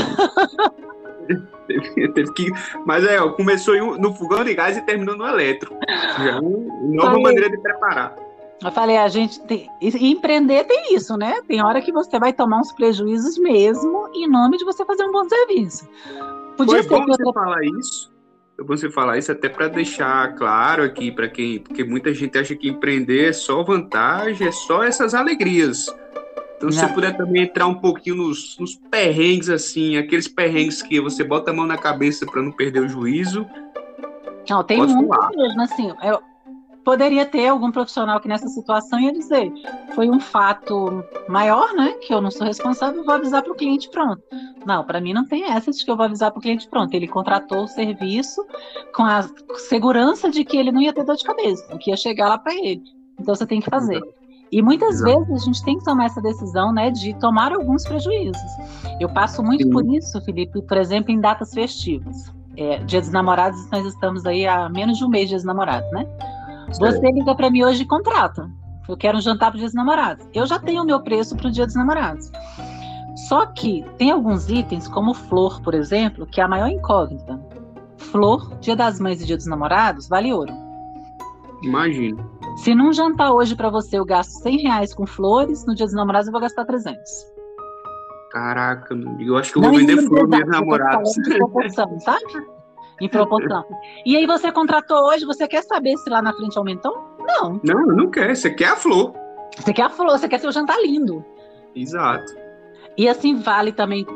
Teve, teve que, mas é, começou no fogão de gás e terminou no elétrico. Já é uma nova falei, maneira de preparar. Eu falei, a gente tem. empreender tem isso, né? Tem hora que você vai tomar uns prejuízos mesmo em nome de você fazer um bom serviço. Podia Foi bom você outra... falar isso. É você falar isso até para deixar claro aqui para quem, porque muita gente acha que empreender é só vantagem, é só essas alegrias. Então, se você puder também entrar um pouquinho nos, nos perrengues, assim, aqueles perrengues que você bota a mão na cabeça para não perder o juízo. Não, tem muito mesmo, assim. Eu poderia ter algum profissional que nessa situação ia dizer: foi um fato maior, né? Que eu não sou responsável, vou avisar para o cliente, pronto. Não, para mim não tem essa de que eu vou avisar para o cliente, pronto. Ele contratou o serviço com a segurança de que ele não ia ter dor de cabeça, que ia chegar lá para ele. Então você tem que fazer. E muitas Exato. vezes a gente tem que tomar essa decisão, né, de tomar alguns prejuízos. Eu passo muito Sim. por isso, Felipe, por exemplo, em datas festivas. É, dia dos namorados, nós estamos aí há menos de um mês de dia dos namorados, né? Você liga para mim hoje e contrata. Eu quero um jantar para o dia dos namorados. Eu já tenho o meu preço para o dia dos namorados. Só que tem alguns itens, como flor, por exemplo, que é a maior incógnita. Flor, dia das mães e dia dos namorados, vale ouro. Imagino. Se num jantar hoje para você eu gasto 100 reais com flores, no dia dos namorados eu vou gastar 300. Caraca, eu acho que eu vou vender flor minha namorada. Em proporção, sabe? Em proporção. E aí você contratou hoje, você quer saber se lá na frente aumentou? Não. Não, não quer. Você quer a flor. Você quer a flor, você quer seu jantar lindo. Exato. E assim vale também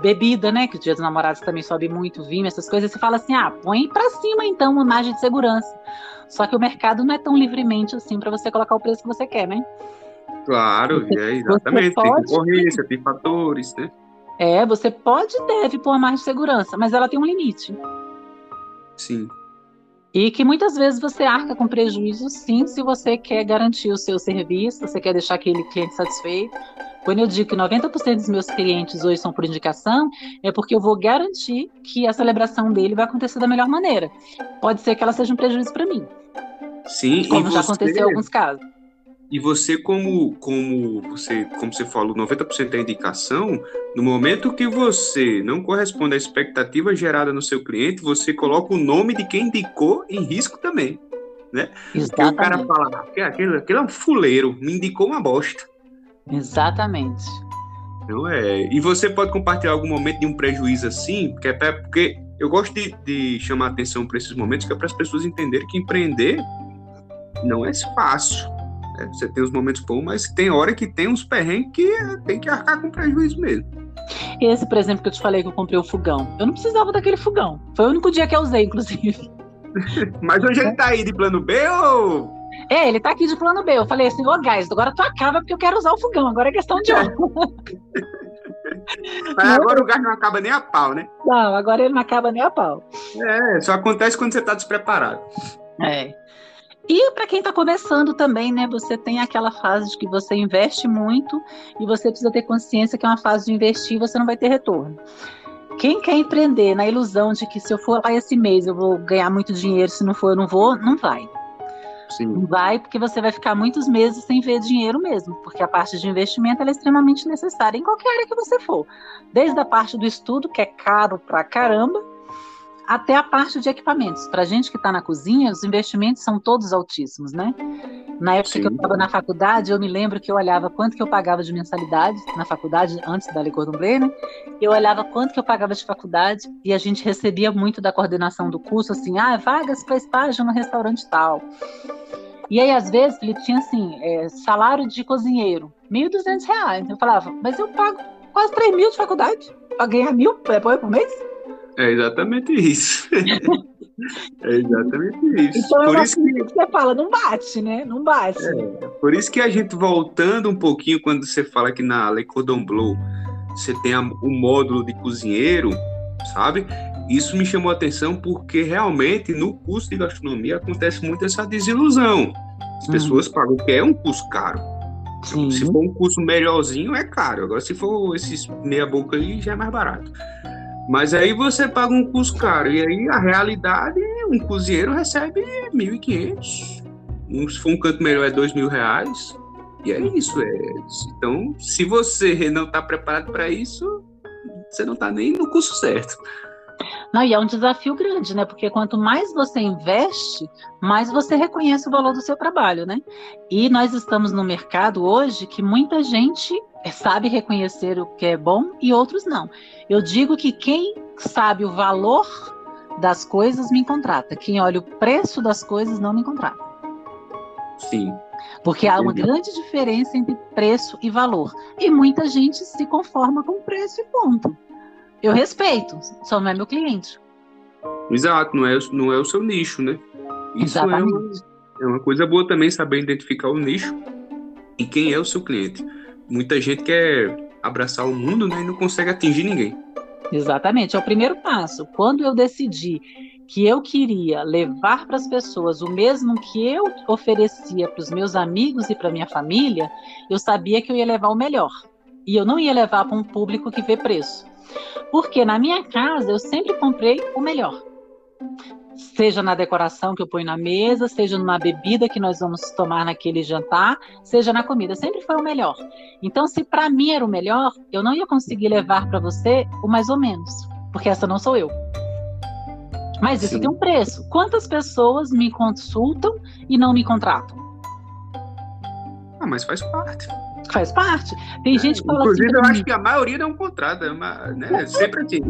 bebida, né? Que o dia dos namorados também sobe muito, vinho, essas coisas. Você fala assim, ah, põe pra cima então uma margem de segurança. Só que o mercado não é tão livremente assim para você colocar o preço que você quer, né? Claro, você, é, exatamente. Pode... Tem concorrência, tem fatores, né? É, você pode e deve pôr uma margem de segurança, mas ela tem um limite. Sim. E que muitas vezes você arca com prejuízo, sim, se você quer garantir o seu serviço, você quer deixar aquele cliente satisfeito. Quando eu digo que 90% dos meus clientes hoje são por indicação, é porque eu vou garantir que a celebração dele vai acontecer da melhor maneira. Pode ser que ela seja um prejuízo para mim. Sim, como já você... aconteceu em alguns casos. E você, como, como você, como você falou, 90% é indicação, no momento que você não corresponde à expectativa gerada no seu cliente, você coloca o nome de quem indicou em risco também. Né? Exatamente. Porque o cara fala, aquele, aquele é um fuleiro, me indicou uma bosta. Exatamente. Não é. E você pode compartilhar algum momento de um prejuízo assim, porque até porque eu gosto de, de chamar atenção para esses momentos, que é para as pessoas entenderem que empreender não é fácil. É, você tem os momentos bons, mas tem hora que tem uns perrengues que tem que arcar com prejuízo mesmo. Esse, por exemplo, que eu te falei que eu comprei o fogão. Eu não precisava daquele fogão. Foi o único dia que eu usei, inclusive. [laughs] mas hoje ele tá aí de plano B ou. É, ele tá aqui de plano B. Eu falei assim, ô oh, guys, agora tu acaba porque eu quero usar o fogão. Agora é questão de hora. [laughs] Mas agora o gás não acaba nem a pau, né? Não, agora ele não acaba nem a pau. É, só acontece quando você tá despreparado. É. E para quem está começando também, né? Você tem aquela fase de que você investe muito e você precisa ter consciência que é uma fase de investir e você não vai ter retorno. Quem quer empreender na ilusão de que se eu for lá esse mês eu vou ganhar muito dinheiro, se não for eu não vou, não vai. Sim. Não vai porque você vai ficar muitos meses sem ver dinheiro mesmo, porque a parte de investimento é extremamente necessária em qualquer área que você for. Desde a parte do estudo, que é caro pra caramba, até a parte de equipamentos. Para gente que está na cozinha, os investimentos são todos altíssimos, né? Na época Sim. que eu estava na faculdade, eu me lembro que eu olhava quanto que eu pagava de mensalidade na faculdade, antes da Le Cordon Bleu, né? Eu olhava quanto que eu pagava de faculdade e a gente recebia muito da coordenação do curso, assim, ah, vagas para estágio no restaurante tal. E aí, às vezes, ele tinha, assim, é, salário de cozinheiro, R$ 1.200. Eu falava, mas eu pago quase 3 mil de faculdade para ganhar mil por mês? É exatamente isso. [laughs] é exatamente isso. Então, por isso que você fala, não bate, né? Não bate. É, por isso que a gente, voltando um pouquinho, quando você fala que na Le Cordon Bleu você tem o um módulo de cozinheiro, sabe? Isso me chamou a atenção porque realmente no curso de gastronomia acontece muito essa desilusão. As pessoas pagam que é um curso caro. Sim. Se for um curso melhorzinho, é caro. Agora, se for esses meia-boca aí, já é mais barato. Mas aí você paga um custo caro. E aí a realidade, um cozinheiro recebe 1.500. Um, se for um canto melhor, é dois mil reais. E é isso. É. Então, se você [laughs] não está preparado para isso, você não está nem no curso certo. Não, e é um desafio grande, né? Porque quanto mais você investe, mais você reconhece o valor do seu trabalho, né? E nós estamos no mercado hoje que muita gente sabe reconhecer o que é bom e outros não. Eu digo que quem sabe o valor das coisas me contrata. Quem olha o preço das coisas não me contrata. Sim. Porque há uma grande diferença entre preço e valor. E muita gente se conforma com preço e ponto. Eu respeito, só não é meu cliente. Exato, não é, não é o seu nicho, né? Isso Exatamente. É uma, é uma coisa boa também saber identificar o nicho e quem é o seu cliente. Muita gente quer abraçar o mundo né, e não consegue atingir ninguém. Exatamente, é o primeiro passo. Quando eu decidi que eu queria levar para as pessoas o mesmo que eu oferecia para os meus amigos e para minha família, eu sabia que eu ia levar o melhor. E eu não ia levar para um público que vê preço. Porque na minha casa eu sempre comprei o melhor. Seja na decoração que eu ponho na mesa, seja numa bebida que nós vamos tomar naquele jantar, seja na comida, sempre foi o melhor. Então, se para mim era o melhor, eu não ia conseguir levar para você o mais ou menos, porque essa não sou eu. Mas isso Sim. tem um preço. Quantas pessoas me consultam e não me contratam? Ah, mas faz parte. Faz parte. Tem é, gente que fala Inclusive, assim. eu acho que a maioria não contrata, né? Sempre assim.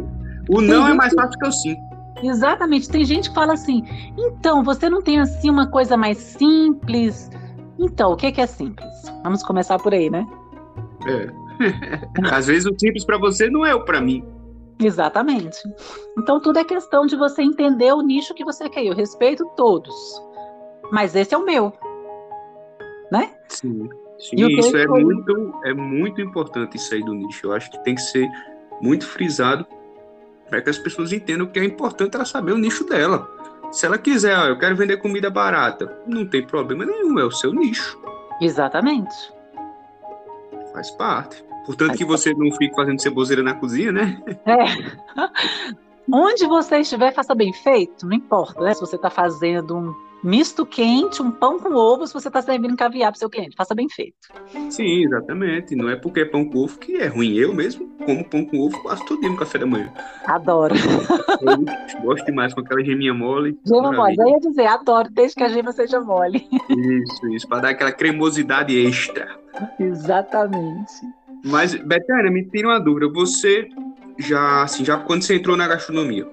O não é mais fácil que o sim. Exatamente. Tem gente que fala assim: então, você não tem assim uma coisa mais simples? Então, o que é simples? Vamos começar por aí, né? É. [laughs] Às vezes o simples para você não é o para mim. Exatamente. Então tudo é questão de você entender o nicho que você quer. Eu respeito todos, mas esse é o meu, né? Sim. Sim, isso é muito, é muito importante isso aí do nicho. Eu acho que tem que ser muito frisado para que as pessoas entendam que é importante ela saber o nicho dela. Se ela quiser, ó, eu quero vender comida barata, não tem problema nenhum, é o seu nicho. Exatamente. Faz parte. Portanto, Faz que você não fique fazendo ceboseira na cozinha, né? É. [laughs] Onde você estiver, faça bem feito, não importa, né? Se você está fazendo um misto quente, um pão com ovo, se você está servindo caviar para seu cliente. Faça bem feito. Sim, exatamente. Não é porque é pão com ovo que é ruim. Eu mesmo como pão com ovo quase todo dia no café da manhã. Adoro. Eu gosto demais com aquela geminha mole. Gema mole, eu ia dizer, adoro, desde que a gema seja mole. Isso, isso, para dar aquela cremosidade extra. Exatamente. Mas, Betânia, me tira uma dúvida. Você já, assim, já quando você entrou na gastronomia,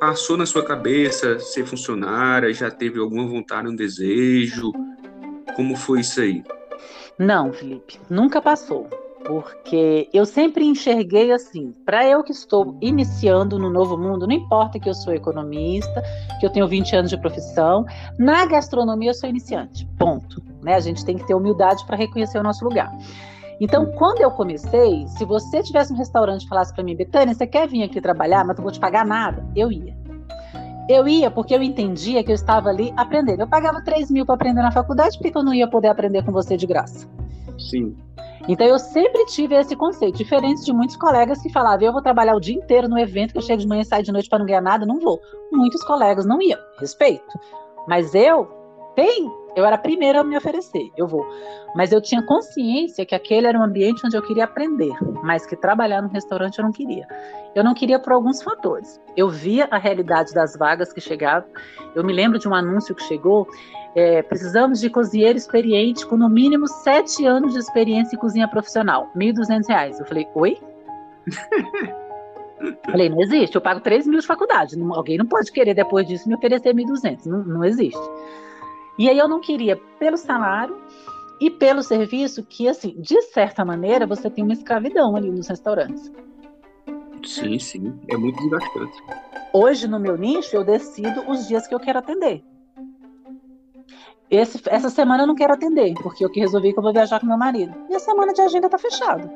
passou na sua cabeça ser funcionária? Já teve alguma vontade, um desejo? Como foi isso aí? Não, Felipe, nunca passou. Porque eu sempre enxerguei assim, para eu que estou iniciando no novo mundo, não importa que eu sou economista, que eu tenho 20 anos de profissão, na gastronomia eu sou iniciante. Ponto. Né? A gente tem que ter humildade para reconhecer o nosso lugar. Então, quando eu comecei, se você tivesse um restaurante e falasse para mim, Betânia, você quer vir aqui trabalhar, mas eu vou te pagar nada, eu ia. Eu ia porque eu entendia que eu estava ali aprendendo. Eu pagava 3 mil para aprender na faculdade, por que eu não ia poder aprender com você de graça? Sim. Então eu sempre tive esse conceito, diferente de muitos colegas que falavam, eu vou trabalhar o dia inteiro no evento, que eu chego de manhã e saio de noite para não ganhar nada, não vou. Muitos colegas não iam, respeito. Mas eu tenho eu era a primeira a me oferecer, eu vou. Mas eu tinha consciência que aquele era um ambiente onde eu queria aprender, mas que trabalhar no restaurante eu não queria. Eu não queria por alguns fatores. Eu via a realidade das vagas que chegavam. Eu me lembro de um anúncio que chegou: é, precisamos de cozinheiro experiente com no mínimo sete anos de experiência em cozinha profissional, R$ 1.200. Eu falei, oi? [laughs] Falei, não existe, eu pago 3 mil de faculdade. Alguém não pode querer depois disso me oferecer 1.200. Não, não existe. E aí eu não queria pelo salário e pelo serviço que, assim, de certa maneira, você tem uma escravidão ali nos restaurantes. Sim, sim, é muito desgastante. Hoje, no meu nicho, eu decido os dias que eu quero atender. Esse, essa semana eu não quero atender, porque eu que resolvi que eu vou viajar com meu marido. E a semana de agenda tá fechada.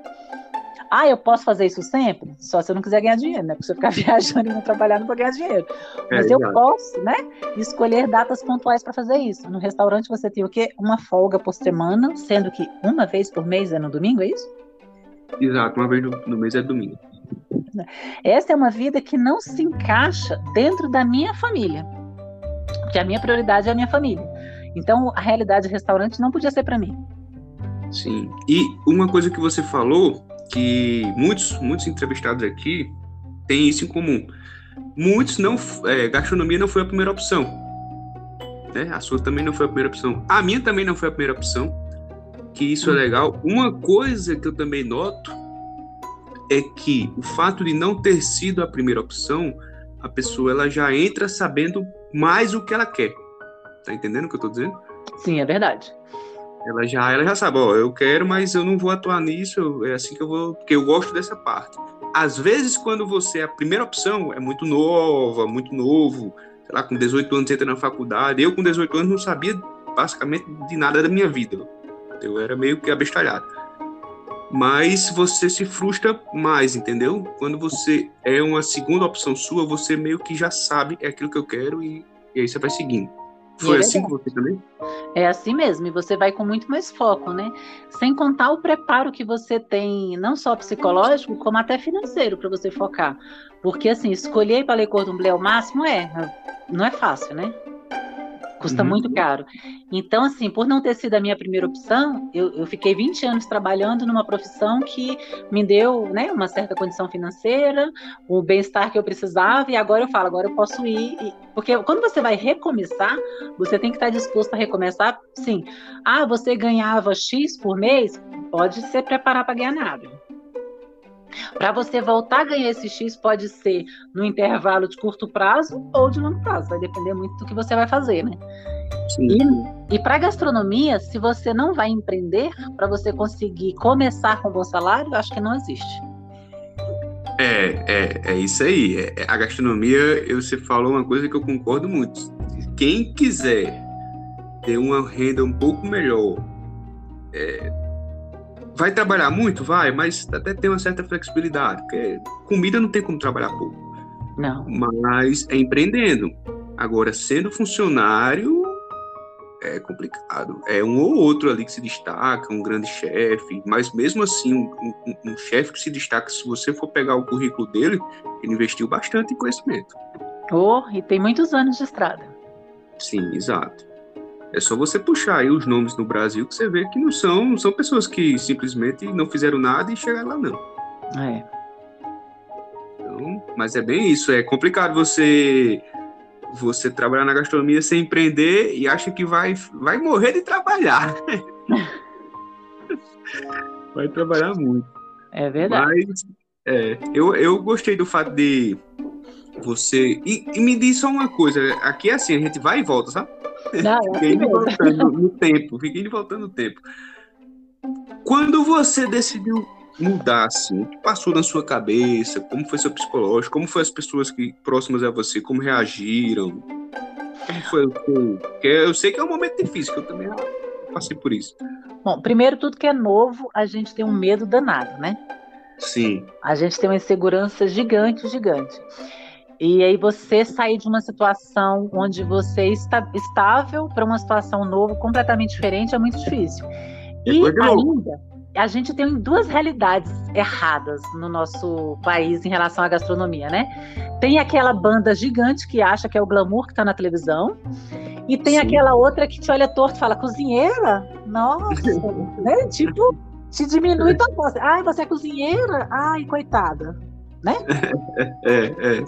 Ah, eu posso fazer isso sempre? Só se eu não quiser ganhar dinheiro, né? Porque se eu ficar [laughs] viajando e não trabalhar, não vou ganhar dinheiro. É, Mas eu posso, né? Escolher datas pontuais para fazer isso. No restaurante você tem o quê? Uma folga por semana, sendo que uma vez por mês é no domingo, é isso? Exato, uma vez no, no mês é domingo. Essa é uma vida que não se encaixa dentro da minha família. Porque a minha prioridade é a minha família. Então, a realidade do restaurante não podia ser para mim. Sim. E uma coisa que você falou que muitos, muitos entrevistados aqui têm isso em comum. Muitos não, é, gastronomia não foi a primeira opção. Né? A sua também não foi a primeira opção. A minha também não foi a primeira opção. Que isso é legal. Uma coisa que eu também noto é que o fato de não ter sido a primeira opção, a pessoa ela já entra sabendo mais o que ela quer. Tá entendendo o que eu tô dizendo? Sim, é verdade. Ela já, ela já sabe, ó, eu quero, mas eu não vou atuar nisso, é assim que eu vou, porque eu gosto dessa parte. Às vezes, quando você, a primeira opção é muito nova, muito novo, sei lá, com 18 anos entra na faculdade, eu com 18 anos não sabia basicamente de nada da minha vida. Eu era meio que abestalhado. Mas você se frustra mais, entendeu? Quando você é uma segunda opção sua, você meio que já sabe é aquilo que eu quero e, e aí você vai seguindo. Foi é assim com você também? É assim mesmo, e você vai com muito mais foco, né? Sem contar o preparo que você tem, não só psicológico, como até financeiro, para você focar. Porque, assim, escolher para ler cordon bleu ao máximo é, não é fácil, né? Custa uhum. muito caro. Então, assim, por não ter sido a minha primeira opção, eu, eu, fiquei 20 anos trabalhando numa profissão que me deu né, uma certa condição financeira, o bem-estar que eu precisava, e agora eu falo, agora eu posso ir. E... Porque quando você vai recomeçar, você tem que estar disposto a recomeçar, sim. Ah, você ganhava X por mês, pode se preparar para ganhar nada. Para você voltar a ganhar esse X, pode ser no intervalo de curto prazo ou de longo prazo, vai depender muito do que você vai fazer, né? Sim. E, e para gastronomia, se você não vai empreender, para você conseguir começar com bom salário, acho que não existe. É, é, é isso aí. É, é a gastronomia, você falou uma coisa que eu concordo muito. Quem quiser ter uma renda um pouco melhor, é, Vai trabalhar muito? Vai, mas até tem uma certa flexibilidade, porque comida não tem como trabalhar pouco. Não. Mas é empreendendo. Agora, sendo funcionário, é complicado. É um ou outro ali que se destaca, um grande chefe, mas mesmo assim, um, um, um chefe que se destaca, se você for pegar o currículo dele, ele investiu bastante em conhecimento. Oh, e tem muitos anos de estrada. Sim, exato. É só você puxar aí os nomes no Brasil que você vê que não são, não são pessoas que simplesmente não fizeram nada e chegaram lá, não. É. Então, mas é bem isso, é complicado você você trabalhar na gastronomia sem empreender e acha que vai, vai morrer de trabalhar. [laughs] vai trabalhar muito. É verdade. Mas é, eu, eu gostei do fato de você. E, e me diz só uma coisa: aqui é assim, a gente vai e volta, sabe? Não, é fiquei assim voltando no tempo, fiquei voltando no tempo. Quando você decidiu mudar, assim, o que passou na sua cabeça? Como foi seu psicológico? Como foi as pessoas que próximas a você? Como reagiram? Como foi o eu sei que é um momento difícil, que eu também passei por isso. Bom, primeiro, tudo que é novo, a gente tem um medo danado, né? Sim. A gente tem uma insegurança gigante, gigante. E aí você sair de uma situação onde você está estável para uma situação nova, completamente diferente, é muito difícil. E ainda, a gente tem duas realidades erradas no nosso país em relação à gastronomia, né? Tem aquela banda gigante que acha que é o glamour que está na televisão, e tem Sim. aquela outra que te olha torto e fala, cozinheira? Nossa, [laughs] né? Tipo, te diminui tua voz. Ai, você é cozinheira? Ai, coitada. Né? [laughs] É, é.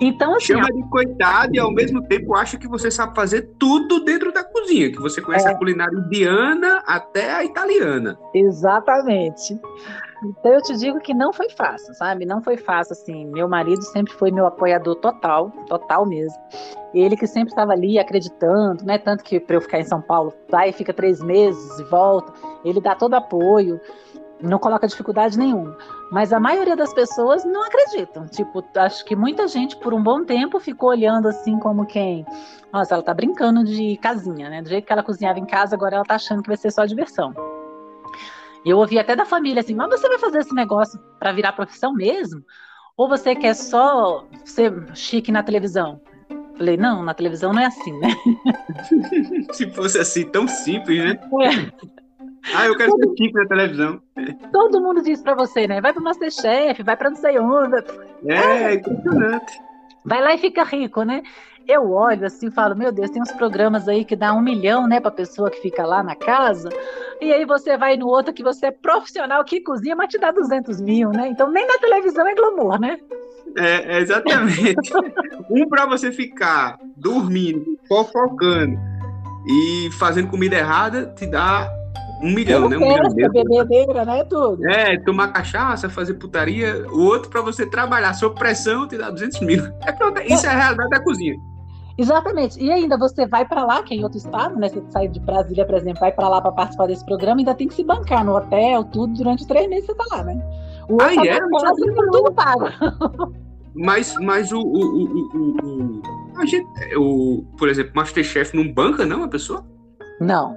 Então, assim, Chama de coitada e ao mesmo tempo acha que você sabe fazer tudo dentro da cozinha, que você conhece é. a culinária indiana até a italiana. Exatamente. Então eu te digo que não foi fácil, sabe? Não foi fácil, assim. Meu marido sempre foi meu apoiador total, total mesmo. Ele que sempre estava ali acreditando, né? Tanto que para eu ficar em São Paulo, vai e fica três meses e volta. Ele dá todo apoio, não coloca dificuldade nenhuma. Mas a maioria das pessoas não acreditam. Tipo, acho que muita gente por um bom tempo ficou olhando assim como quem, nossa, ela tá brincando de casinha, né? Do jeito que ela cozinhava em casa, agora ela tá achando que vai ser só diversão. Eu ouvi até da família assim, mas você vai fazer esse negócio para virar profissão mesmo? Ou você quer só ser chique na televisão? Falei, não, na televisão não é assim, né? [laughs] Se fosse assim, tão simples, né? É. Ah, eu quero todo, ser chique na televisão. Todo mundo diz pra você, né? Vai pro Masterchef, vai pra não sei onde. É, é impressionante. Vai lá e fica rico, né? eu olho assim e falo, meu Deus, tem uns programas aí que dá um milhão, né, pra pessoa que fica lá na casa, e aí você vai no outro que você é profissional que cozinha, mas te dá 200 mil, né? Então nem na televisão é glamour, né? É, exatamente. [laughs] um para você ficar dormindo, fofocando e fazendo comida errada, te dá um milhão, né? Um milhão bebedeira, né? Tudo. É, tomar cachaça, fazer putaria. O outro, para você trabalhar sob pressão, te dá 200 mil. É, pronto, isso é a realidade da cozinha. Exatamente. E ainda você vai para lá, que é em outro estado, né? Você sai de Brasília, por exemplo, vai para lá para participar desse programa, ainda tem que se bancar no hotel, tudo, durante três meses você tá lá, né? O outro ah, é? Casa, tudo pago. Mas, mas o, o, o, o, a gente, o, por exemplo, Masterchef não banca, não, a pessoa? Não,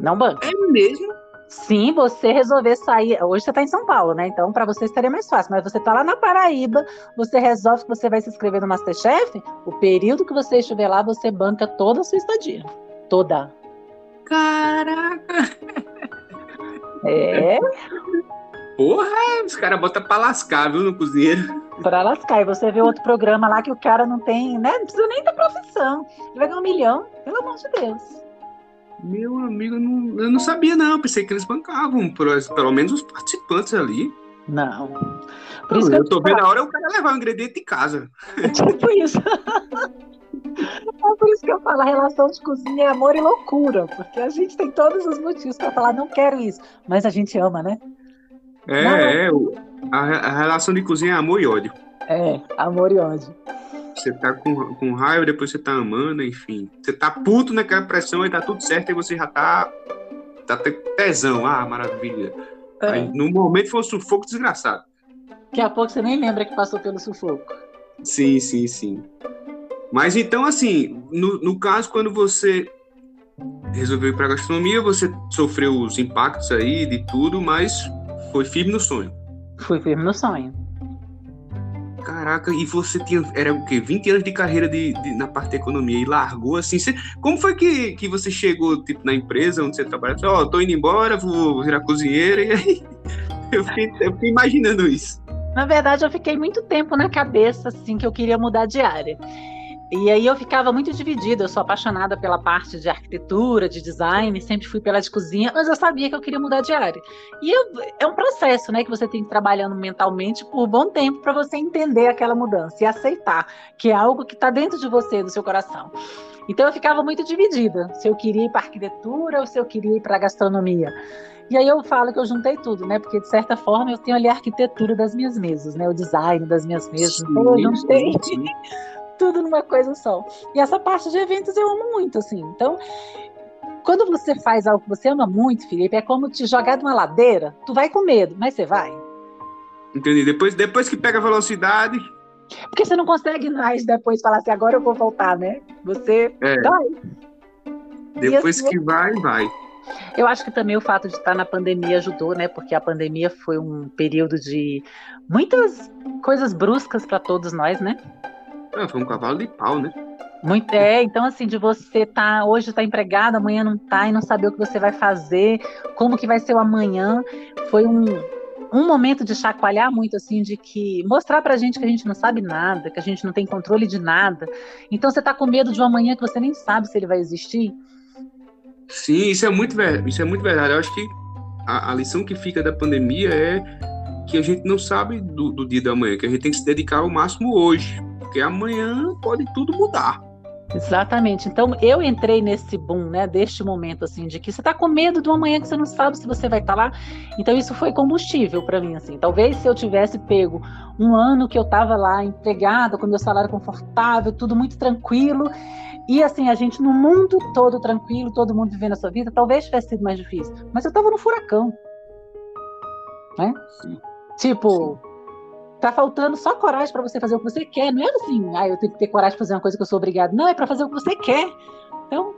não banca. É mesmo? Sim, você resolver sair. Hoje você está em São Paulo, né? Então, para você estaria mais fácil. Mas você está lá na Paraíba, você resolve que você vai se inscrever no Masterchef. O período que você estiver lá, você banca toda a sua estadia. Toda. Caraca! É. Porra, os caras botam pra lascar, viu, no cozinheiro. Pra lascar. E você vê outro programa lá que o cara não tem, né? Não precisa nem da profissão. Ele vai ganhar um milhão, pelo amor de Deus. Meu amigo, eu não, eu não sabia, não. Pensei que eles bancavam, pelo menos os participantes ali. Não. Por isso eu, eu tô vendo a hora o cara levar o ingrediente de casa. É tipo isso. É por isso que eu falo, a relação de cozinha é amor e loucura, porque a gente tem todos os motivos para falar, não quero isso, mas a gente ama, né? É, não, é, a, a relação de cozinha é amor e ódio. É, amor e ódio. Você tá com, com raiva, depois você tá amando, enfim. Você tá puto naquela pressão, aí tá tudo certo, e você já tá. Tá tesão. Ah, maravilha. É. Aí, no momento foi um sufoco desgraçado. Daqui a pouco você nem lembra que passou pelo sufoco. Sim, sim, sim. Mas então, assim, no, no caso, quando você resolveu ir para gastronomia, você sofreu os impactos aí de tudo, mas foi firme no sonho. Fui firme no sonho. Caraca, e você tinha, era o quê? 20 anos de carreira de, de na parte de economia e largou assim. Você, como foi que, que você chegou, tipo, na empresa onde você trabalha? Ó, oh, tô indo embora, vou virar cozinheira, e aí [laughs] eu fiquei, eu fiquei imaginando isso. Na verdade, eu fiquei muito tempo na cabeça, assim, que eu queria mudar de área. E aí eu ficava muito dividida. Eu sou apaixonada pela parte de arquitetura, de design, sempre fui pela de cozinha, mas eu sabia que eu queria mudar de área. E eu, é um processo, né, que você tem que ir trabalhando mentalmente por um bom tempo para você entender aquela mudança e aceitar que é algo que está dentro de você, do seu coração. Então eu ficava muito dividida, se eu queria ir para arquitetura ou se eu queria ir para gastronomia. E aí eu falo que eu juntei tudo, né? Porque de certa forma eu tenho ali a arquitetura das minhas mesas, né? O design das minhas mesas. Sim, então eu juntei. Tudo numa coisa só. E essa parte de eventos eu amo muito, assim. Então, quando você faz algo que você ama muito, Felipe, é como te jogar de uma ladeira. Tu vai com medo, mas você vai. Entendi. Depois, depois que pega a velocidade. Porque você não consegue mais depois falar assim, agora eu vou voltar, né? Você é. vai. Depois assim, que vai, vai. Eu acho que também o fato de estar na pandemia ajudou, né? Porque a pandemia foi um período de muitas coisas bruscas para todos nós, né? Ah, foi um cavalo de pau, né? Muito é, então assim, de você tá hoje tá empregado, amanhã não tá e não saber o que você vai fazer, como que vai ser o amanhã, foi um, um momento de chacoalhar muito assim, de que mostrar pra gente que a gente não sabe nada, que a gente não tem controle de nada. Então você tá com medo de um amanhã que você nem sabe se ele vai existir. Sim, isso é muito, isso é muito verdade. Eu acho que a, a lição que fica da pandemia é que a gente não sabe do, do dia da manhã, que a gente tem que se dedicar ao máximo hoje, porque amanhã pode tudo mudar. Exatamente. Então eu entrei nesse boom, né, deste momento assim de que você está com medo do amanhã que você não sabe se você vai estar tá lá. Então isso foi combustível para mim assim. Talvez se eu tivesse pego um ano que eu estava lá empregada, com meu salário confortável, tudo muito tranquilo, e assim a gente no mundo todo tranquilo, todo mundo vivendo a sua vida, talvez tivesse sido mais difícil. Mas eu estava no furacão, né? Sim. Tipo, Sim tá faltando só coragem para você fazer o que você quer. Não é assim, ah, eu tenho que ter coragem para fazer uma coisa que eu sou obrigado. Não, é para fazer o que você quer. Então.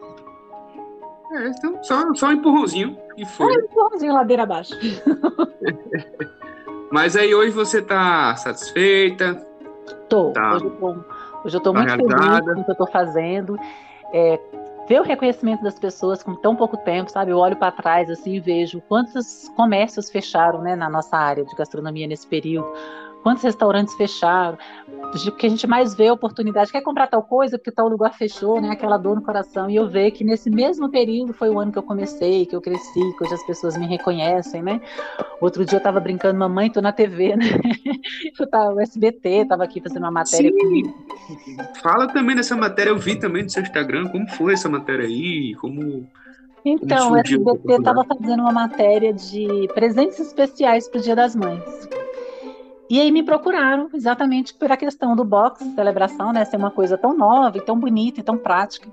É, então só, só um empurrãozinho e foi. É, um empurrãozinho ladeira abaixo. [laughs] Mas aí hoje você tá satisfeita? Tô. Tá. Hoje eu tô, hoje eu tô tá muito realizada. feliz com o que eu tô fazendo. É, ver o reconhecimento das pessoas com tão pouco tempo, sabe? Eu olho para trás assim e vejo quantos comércios fecharam, né, na nossa área de gastronomia nesse período quantos restaurantes fecharam, o que a gente mais vê é oportunidade, quer comprar tal coisa porque tal lugar fechou, né? Aquela dor no coração. E eu vejo que nesse mesmo período foi o ano que eu comecei, que eu cresci, que hoje as pessoas me reconhecem, né? Outro dia eu tava brincando, mamãe, tô na TV, [laughs] né? Eu tava no SBT, tava aqui fazendo uma matéria Sim. Fala também dessa matéria, eu vi também no seu Instagram, como foi essa matéria aí, como então, o SBT estava fazendo uma matéria de presentes especiais para o Dia das Mães. E aí me procuraram exatamente pela questão do box, celebração, né? Ser uma coisa tão nova e tão bonita e tão prática.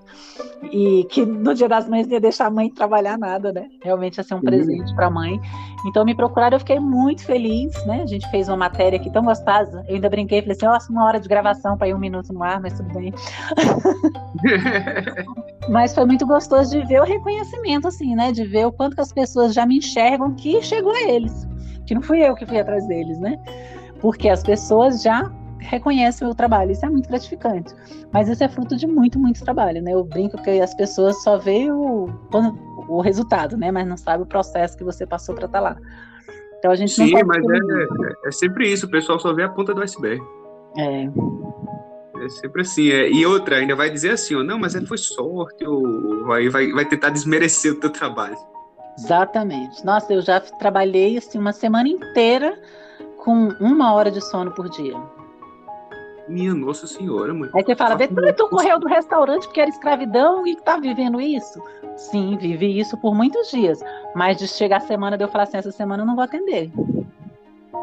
E que no Dia das Mães não ia deixar a mãe trabalhar nada, né? Realmente ia ser um uhum. presente para a mãe. Então me procuraram, eu fiquei muito feliz, né? A gente fez uma matéria aqui tão gostosa. Eu ainda brinquei, falei assim, nossa, uma hora de gravação para ir um minuto no ar, mas tudo bem. [laughs] mas foi muito gostoso de ver o reconhecimento, assim, né? De ver o quanto que as pessoas já me enxergam que chegou a eles. Que não fui eu que fui atrás deles, né? Porque as pessoas já reconhecem o meu trabalho. Isso é muito gratificante. Mas isso é fruto de muito, muito trabalho, né? Eu brinco que as pessoas só veem o, o resultado, né? Mas não sabem o processo que você passou para estar tá lá. Então a gente Sim, mas é, é, é, sempre isso. O pessoal só vê a ponta do iceberg. É. É sempre assim. É, e outra, ainda vai dizer assim, ó, não, mas é, foi sorte, ou vai, vai, vai tentar desmerecer o teu trabalho. Exatamente. Nossa, eu já trabalhei assim uma semana inteira com uma hora de sono por dia. Minha Nossa Senhora, mãe. Aí você fala, vê, tu correu do restaurante porque era escravidão e tá vivendo isso? Sim, vivi isso por muitos dias. Mas de chegar a semana de eu falar assim, essa semana eu não vou atender.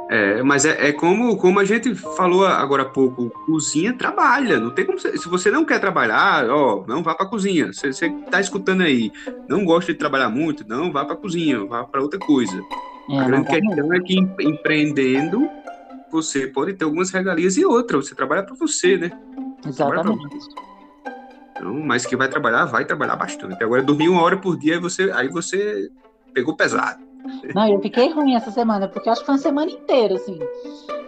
É, mas é, é, como, como a gente falou agora há pouco, cozinha trabalha, não tem como se você não quer trabalhar, ó, não vá para cozinha. Você, você tá escutando aí, não gosta de trabalhar muito, não vá para cozinha, vá para outra coisa. É, a grande questão é que empreendendo você pode ter algumas regalias e outra, você trabalha para você, né? Exatamente. Então, mas que vai trabalhar, vai trabalhar bastante. Agora dormir uma hora por dia, aí você, aí você pegou pesado. [laughs] Não, eu fiquei ruim essa semana, porque eu acho que foi uma semana inteira, assim.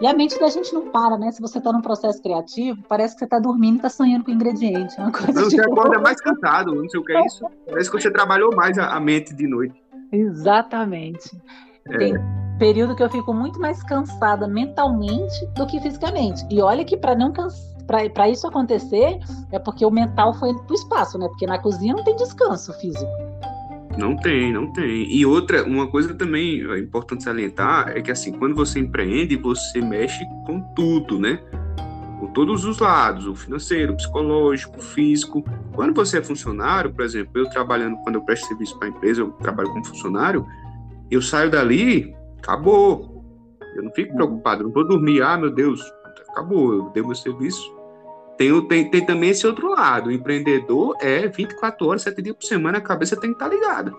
E a mente da gente não para, né? Se você tá num processo criativo, parece que você tá dormindo e tá sonhando com ingrediente. É uma coisa não, tipo... você acorda mais cansado, não sei o que é isso. Parece que você trabalhou mais a, mente de noite. Exatamente. É. Tem período que eu fico muito mais cansada mentalmente do que fisicamente. E olha que para não cansar para isso acontecer é porque o mental foi pro espaço, né? Porque na cozinha não tem descanso físico. Não tem, não tem. E outra, uma coisa também é importante salientar é que assim, quando você empreende, você mexe com tudo, né? Com todos os lados, o financeiro, o psicológico, o físico. Quando você é funcionário, por exemplo, eu trabalhando, quando eu presto serviço para a empresa, eu trabalho como funcionário, eu saio dali, acabou. Eu não fico preocupado, não vou dormir, ah, meu Deus, acabou, eu dei meu serviço, tem, tem, tem também esse outro lado. O empreendedor é 24 horas, 7 dias por semana, a cabeça tem que estar tá ligada.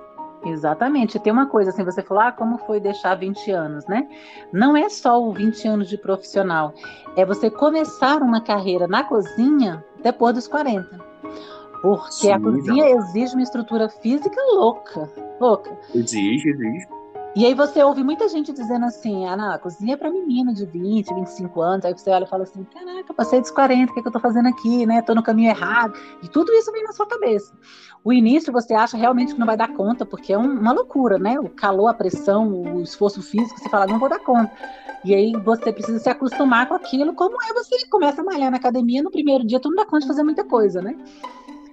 Exatamente. Tem uma coisa assim, você falou, ah, como foi deixar 20 anos, né? Não é só o 20 anos de profissional, é você começar uma carreira na cozinha depois dos 40. Porque Sim, a cozinha não. exige uma estrutura física louca, louca. Exige, exige. E aí você ouve muita gente dizendo assim, ah, não, cozinha é para menino de 20, 25 anos. Aí você olha e fala assim, caraca, passei dos 40, o que, é que eu tô fazendo aqui, né? Tô no caminho errado. E tudo isso vem na sua cabeça. O início você acha realmente que não vai dar conta, porque é um, uma loucura, né? O calor, a pressão, o esforço físico, você fala, não vou dar conta. E aí você precisa se acostumar com aquilo, como é você começa a malhar na academia, no primeiro dia tu não dá conta de fazer muita coisa, né?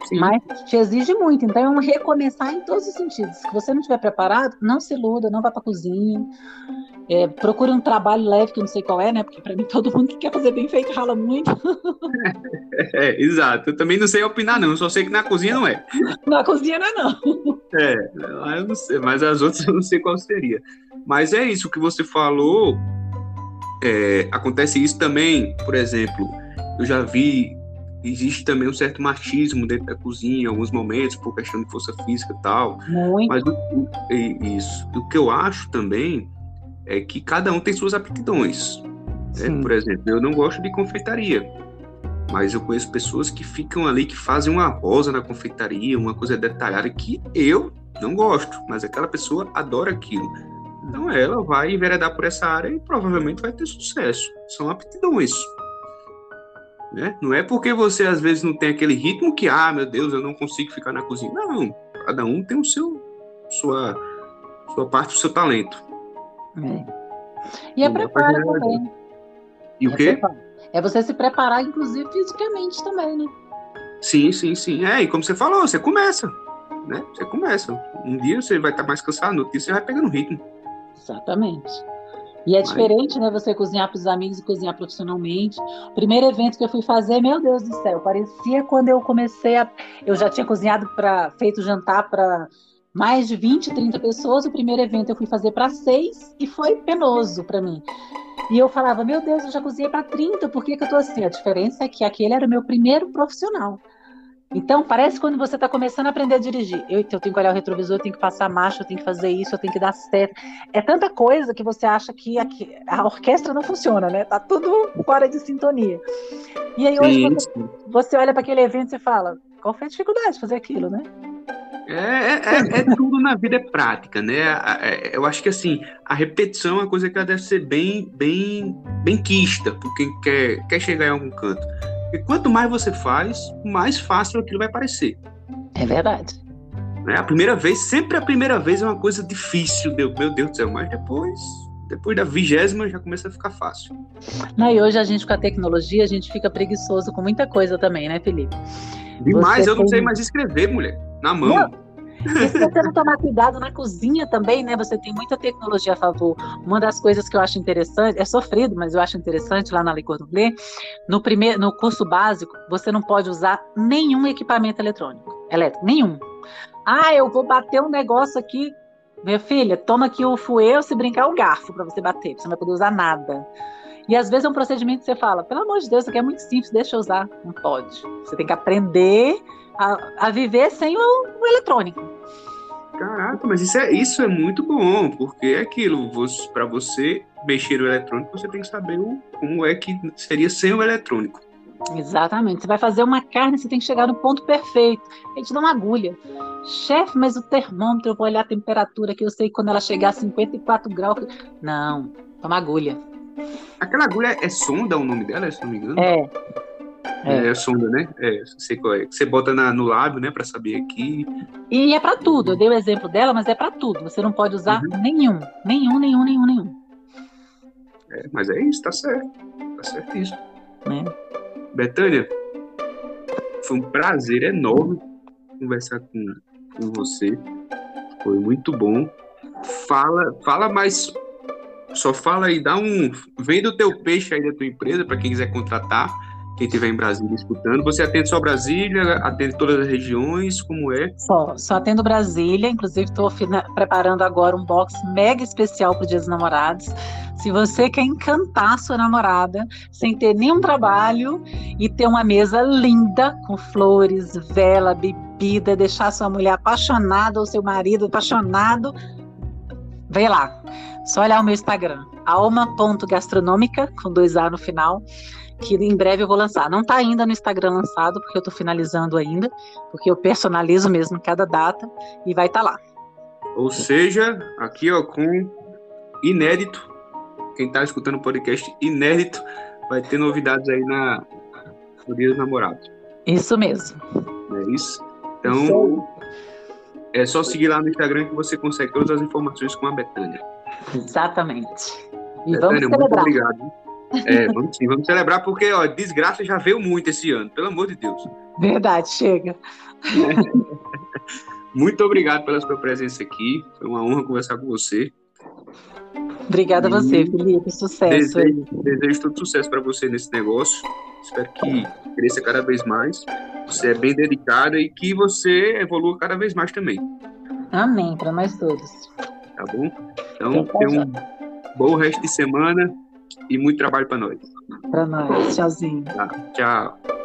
Sim. Mas te exige muito, então é um recomeçar em todos os sentidos. Se você não estiver preparado, não se iluda, não vá para a cozinha. É, procure um trabalho leve, que eu não sei qual é, né? Porque para mim todo mundo que quer fazer bem feito rala muito. [laughs] É, exato. Eu também não sei opinar, não. Eu só sei que na cozinha não é. Na cozinha não é, não. É, eu não sei, mas as outras eu não sei qual seria. Mas é isso que você falou. É, acontece isso também, por exemplo, eu já vi existe também um certo machismo dentro da cozinha em alguns momentos, por questão de força física e tal. Muito. Mas o, o, isso. O que eu acho também é que cada um tem suas aptidões. Né? Por exemplo, eu não gosto de confeitaria, mas eu conheço pessoas que ficam ali, que fazem uma rosa na confeitaria, uma coisa detalhada que eu não gosto, mas aquela pessoa adora aquilo. Então ela vai enveredar por essa área e provavelmente vai ter sucesso. São aptidões. Né? Não é porque você às vezes não tem aquele ritmo que, ah, meu Deus, eu não consigo ficar na cozinha. Não, cada um tem o seu, sua, sua parte, o seu talento. É. E é preparo também. E o é quê? É você se preparar, inclusive, fisicamente também, né? Sim, sim, sim. É, e como você falou, você começa, né? Você começa. Um dia você vai estar mais cansado, no outro dia você vai pegando ritmo. Exatamente. E é diferente, né? Você cozinhar para os amigos e cozinhar profissionalmente. O primeiro evento que eu fui fazer, meu Deus do céu, parecia quando eu comecei a. Eu já tinha cozinhado para. feito jantar para mais de 20, 30 pessoas. O primeiro evento eu fui fazer para seis e foi penoso para mim. E eu falava, meu Deus, eu já cozinhei para 30, por que, que eu tô assim? A diferença é que aquele era o meu primeiro profissional. Então, parece quando você está começando a aprender a dirigir. Eu, eu tenho que olhar o retrovisor, eu tenho que passar marcha, eu tenho que fazer isso, eu tenho que dar certo. É tanta coisa que você acha que aqui, a orquestra não funciona, né? Tá tudo fora de sintonia. E aí hoje você, você, olha para aquele evento e fala, qual foi a dificuldade de fazer aquilo, né? É, é, é, é tudo na vida é prática, né? É, eu acho que assim, a repetição é uma coisa que ela deve ser bem, bem, bem quista por quem quer, quer chegar em algum canto. Porque quanto mais você faz, mais fácil aquilo vai parecer. É verdade. Né? A primeira vez, sempre a primeira vez é uma coisa difícil, meu, meu Deus do céu, mas depois, depois da vigésima já começa a ficar fácil. Não, e hoje a gente com a tecnologia, a gente fica preguiçoso com muita coisa também, né, Felipe? Demais, Você eu não tem... sei mais escrever, mulher, na mão. Não. E se você não tomar cuidado na cozinha também, né? Você tem muita tecnologia a favor. Uma das coisas que eu acho interessante, é sofrido, mas eu acho interessante lá na Lei Cordon no primeiro, no curso básico, você não pode usar nenhum equipamento eletrônico, elétrico, nenhum. Ah, eu vou bater um negócio aqui. Minha filha, toma aqui o fuê, se brincar o garfo para você bater, você não vai poder usar nada. E às vezes é um procedimento que você fala, pelo amor de Deus, isso aqui é muito simples, deixa eu usar. Não pode. Você tem que aprender a, a viver sem o, o, eletrônico. Caraca, mas isso é, isso é muito bom, porque é aquilo, para você mexer no eletrônico, você tem que saber o, como é que seria sem o eletrônico. Exatamente. Você vai fazer uma carne, você tem que chegar no ponto perfeito. A gente dá uma agulha. Chefe, mas o termômetro, eu vou olhar a temperatura que eu sei quando ela chegar a 54 graus. Não, toma agulha. Aquela agulha é sonda o nome dela, se não me engano? É. É, é sonda, né? É, sei qual é. Você bota na, no lábio, né, para saber aqui. E é para tudo. Eu dei o exemplo dela, mas é para tudo. Você não pode usar uhum. nenhum, nenhum, nenhum, nenhum, nenhum. É, mas é isso, tá certo. Tá certíssimo. É. Betânia, foi um prazer enorme conversar com, com você. Foi muito bom. Fala, fala mais. Só fala aí, dá um. Vende o teu peixe aí da tua empresa para quem quiser contratar quem estiver em Brasília escutando. Você atende só Brasília, atende todas as regiões, como é? Só, só atendo Brasília, inclusive estou preparando agora um box mega especial para o Dia dos Namorados. Se você quer encantar sua namorada sem ter nenhum trabalho e ter uma mesa linda com flores, vela, bebida, deixar sua mulher apaixonada ou seu marido apaixonado, vem lá. Só olhar o meu Instagram, alma.gastronômica, com dois A no final que em breve eu vou lançar. Não está ainda no Instagram lançado, porque eu estou finalizando ainda, porque eu personalizo mesmo cada data e vai estar tá lá. Ou seja, aqui ó, com inédito, quem está escutando o podcast inédito, vai ter novidades aí na no Dia dos Namorados. Isso mesmo. É isso. Então, é só seguir lá no Instagram que você consegue todas as informações com a Betânia. Exatamente. E Betânia, vamos muito celebrar. obrigado. É, vamos sim, vamos celebrar porque, ó, desgraça já veio muito esse ano, pelo amor de Deus. Verdade, chega. [laughs] Muito obrigado pela sua presença aqui. Foi uma honra conversar com você. Obrigada a você, Felipe. Sucesso. Desejo, desejo todo sucesso para você nesse negócio. Espero que cresça cada vez mais. Você é bem dedicada e que você evolua cada vez mais também, Amém, para nós todos. tá bom? Então, tenha um bom resto de semana e muito trabalho para nós. Para nós. Tchauzinho. Tá? Tchau.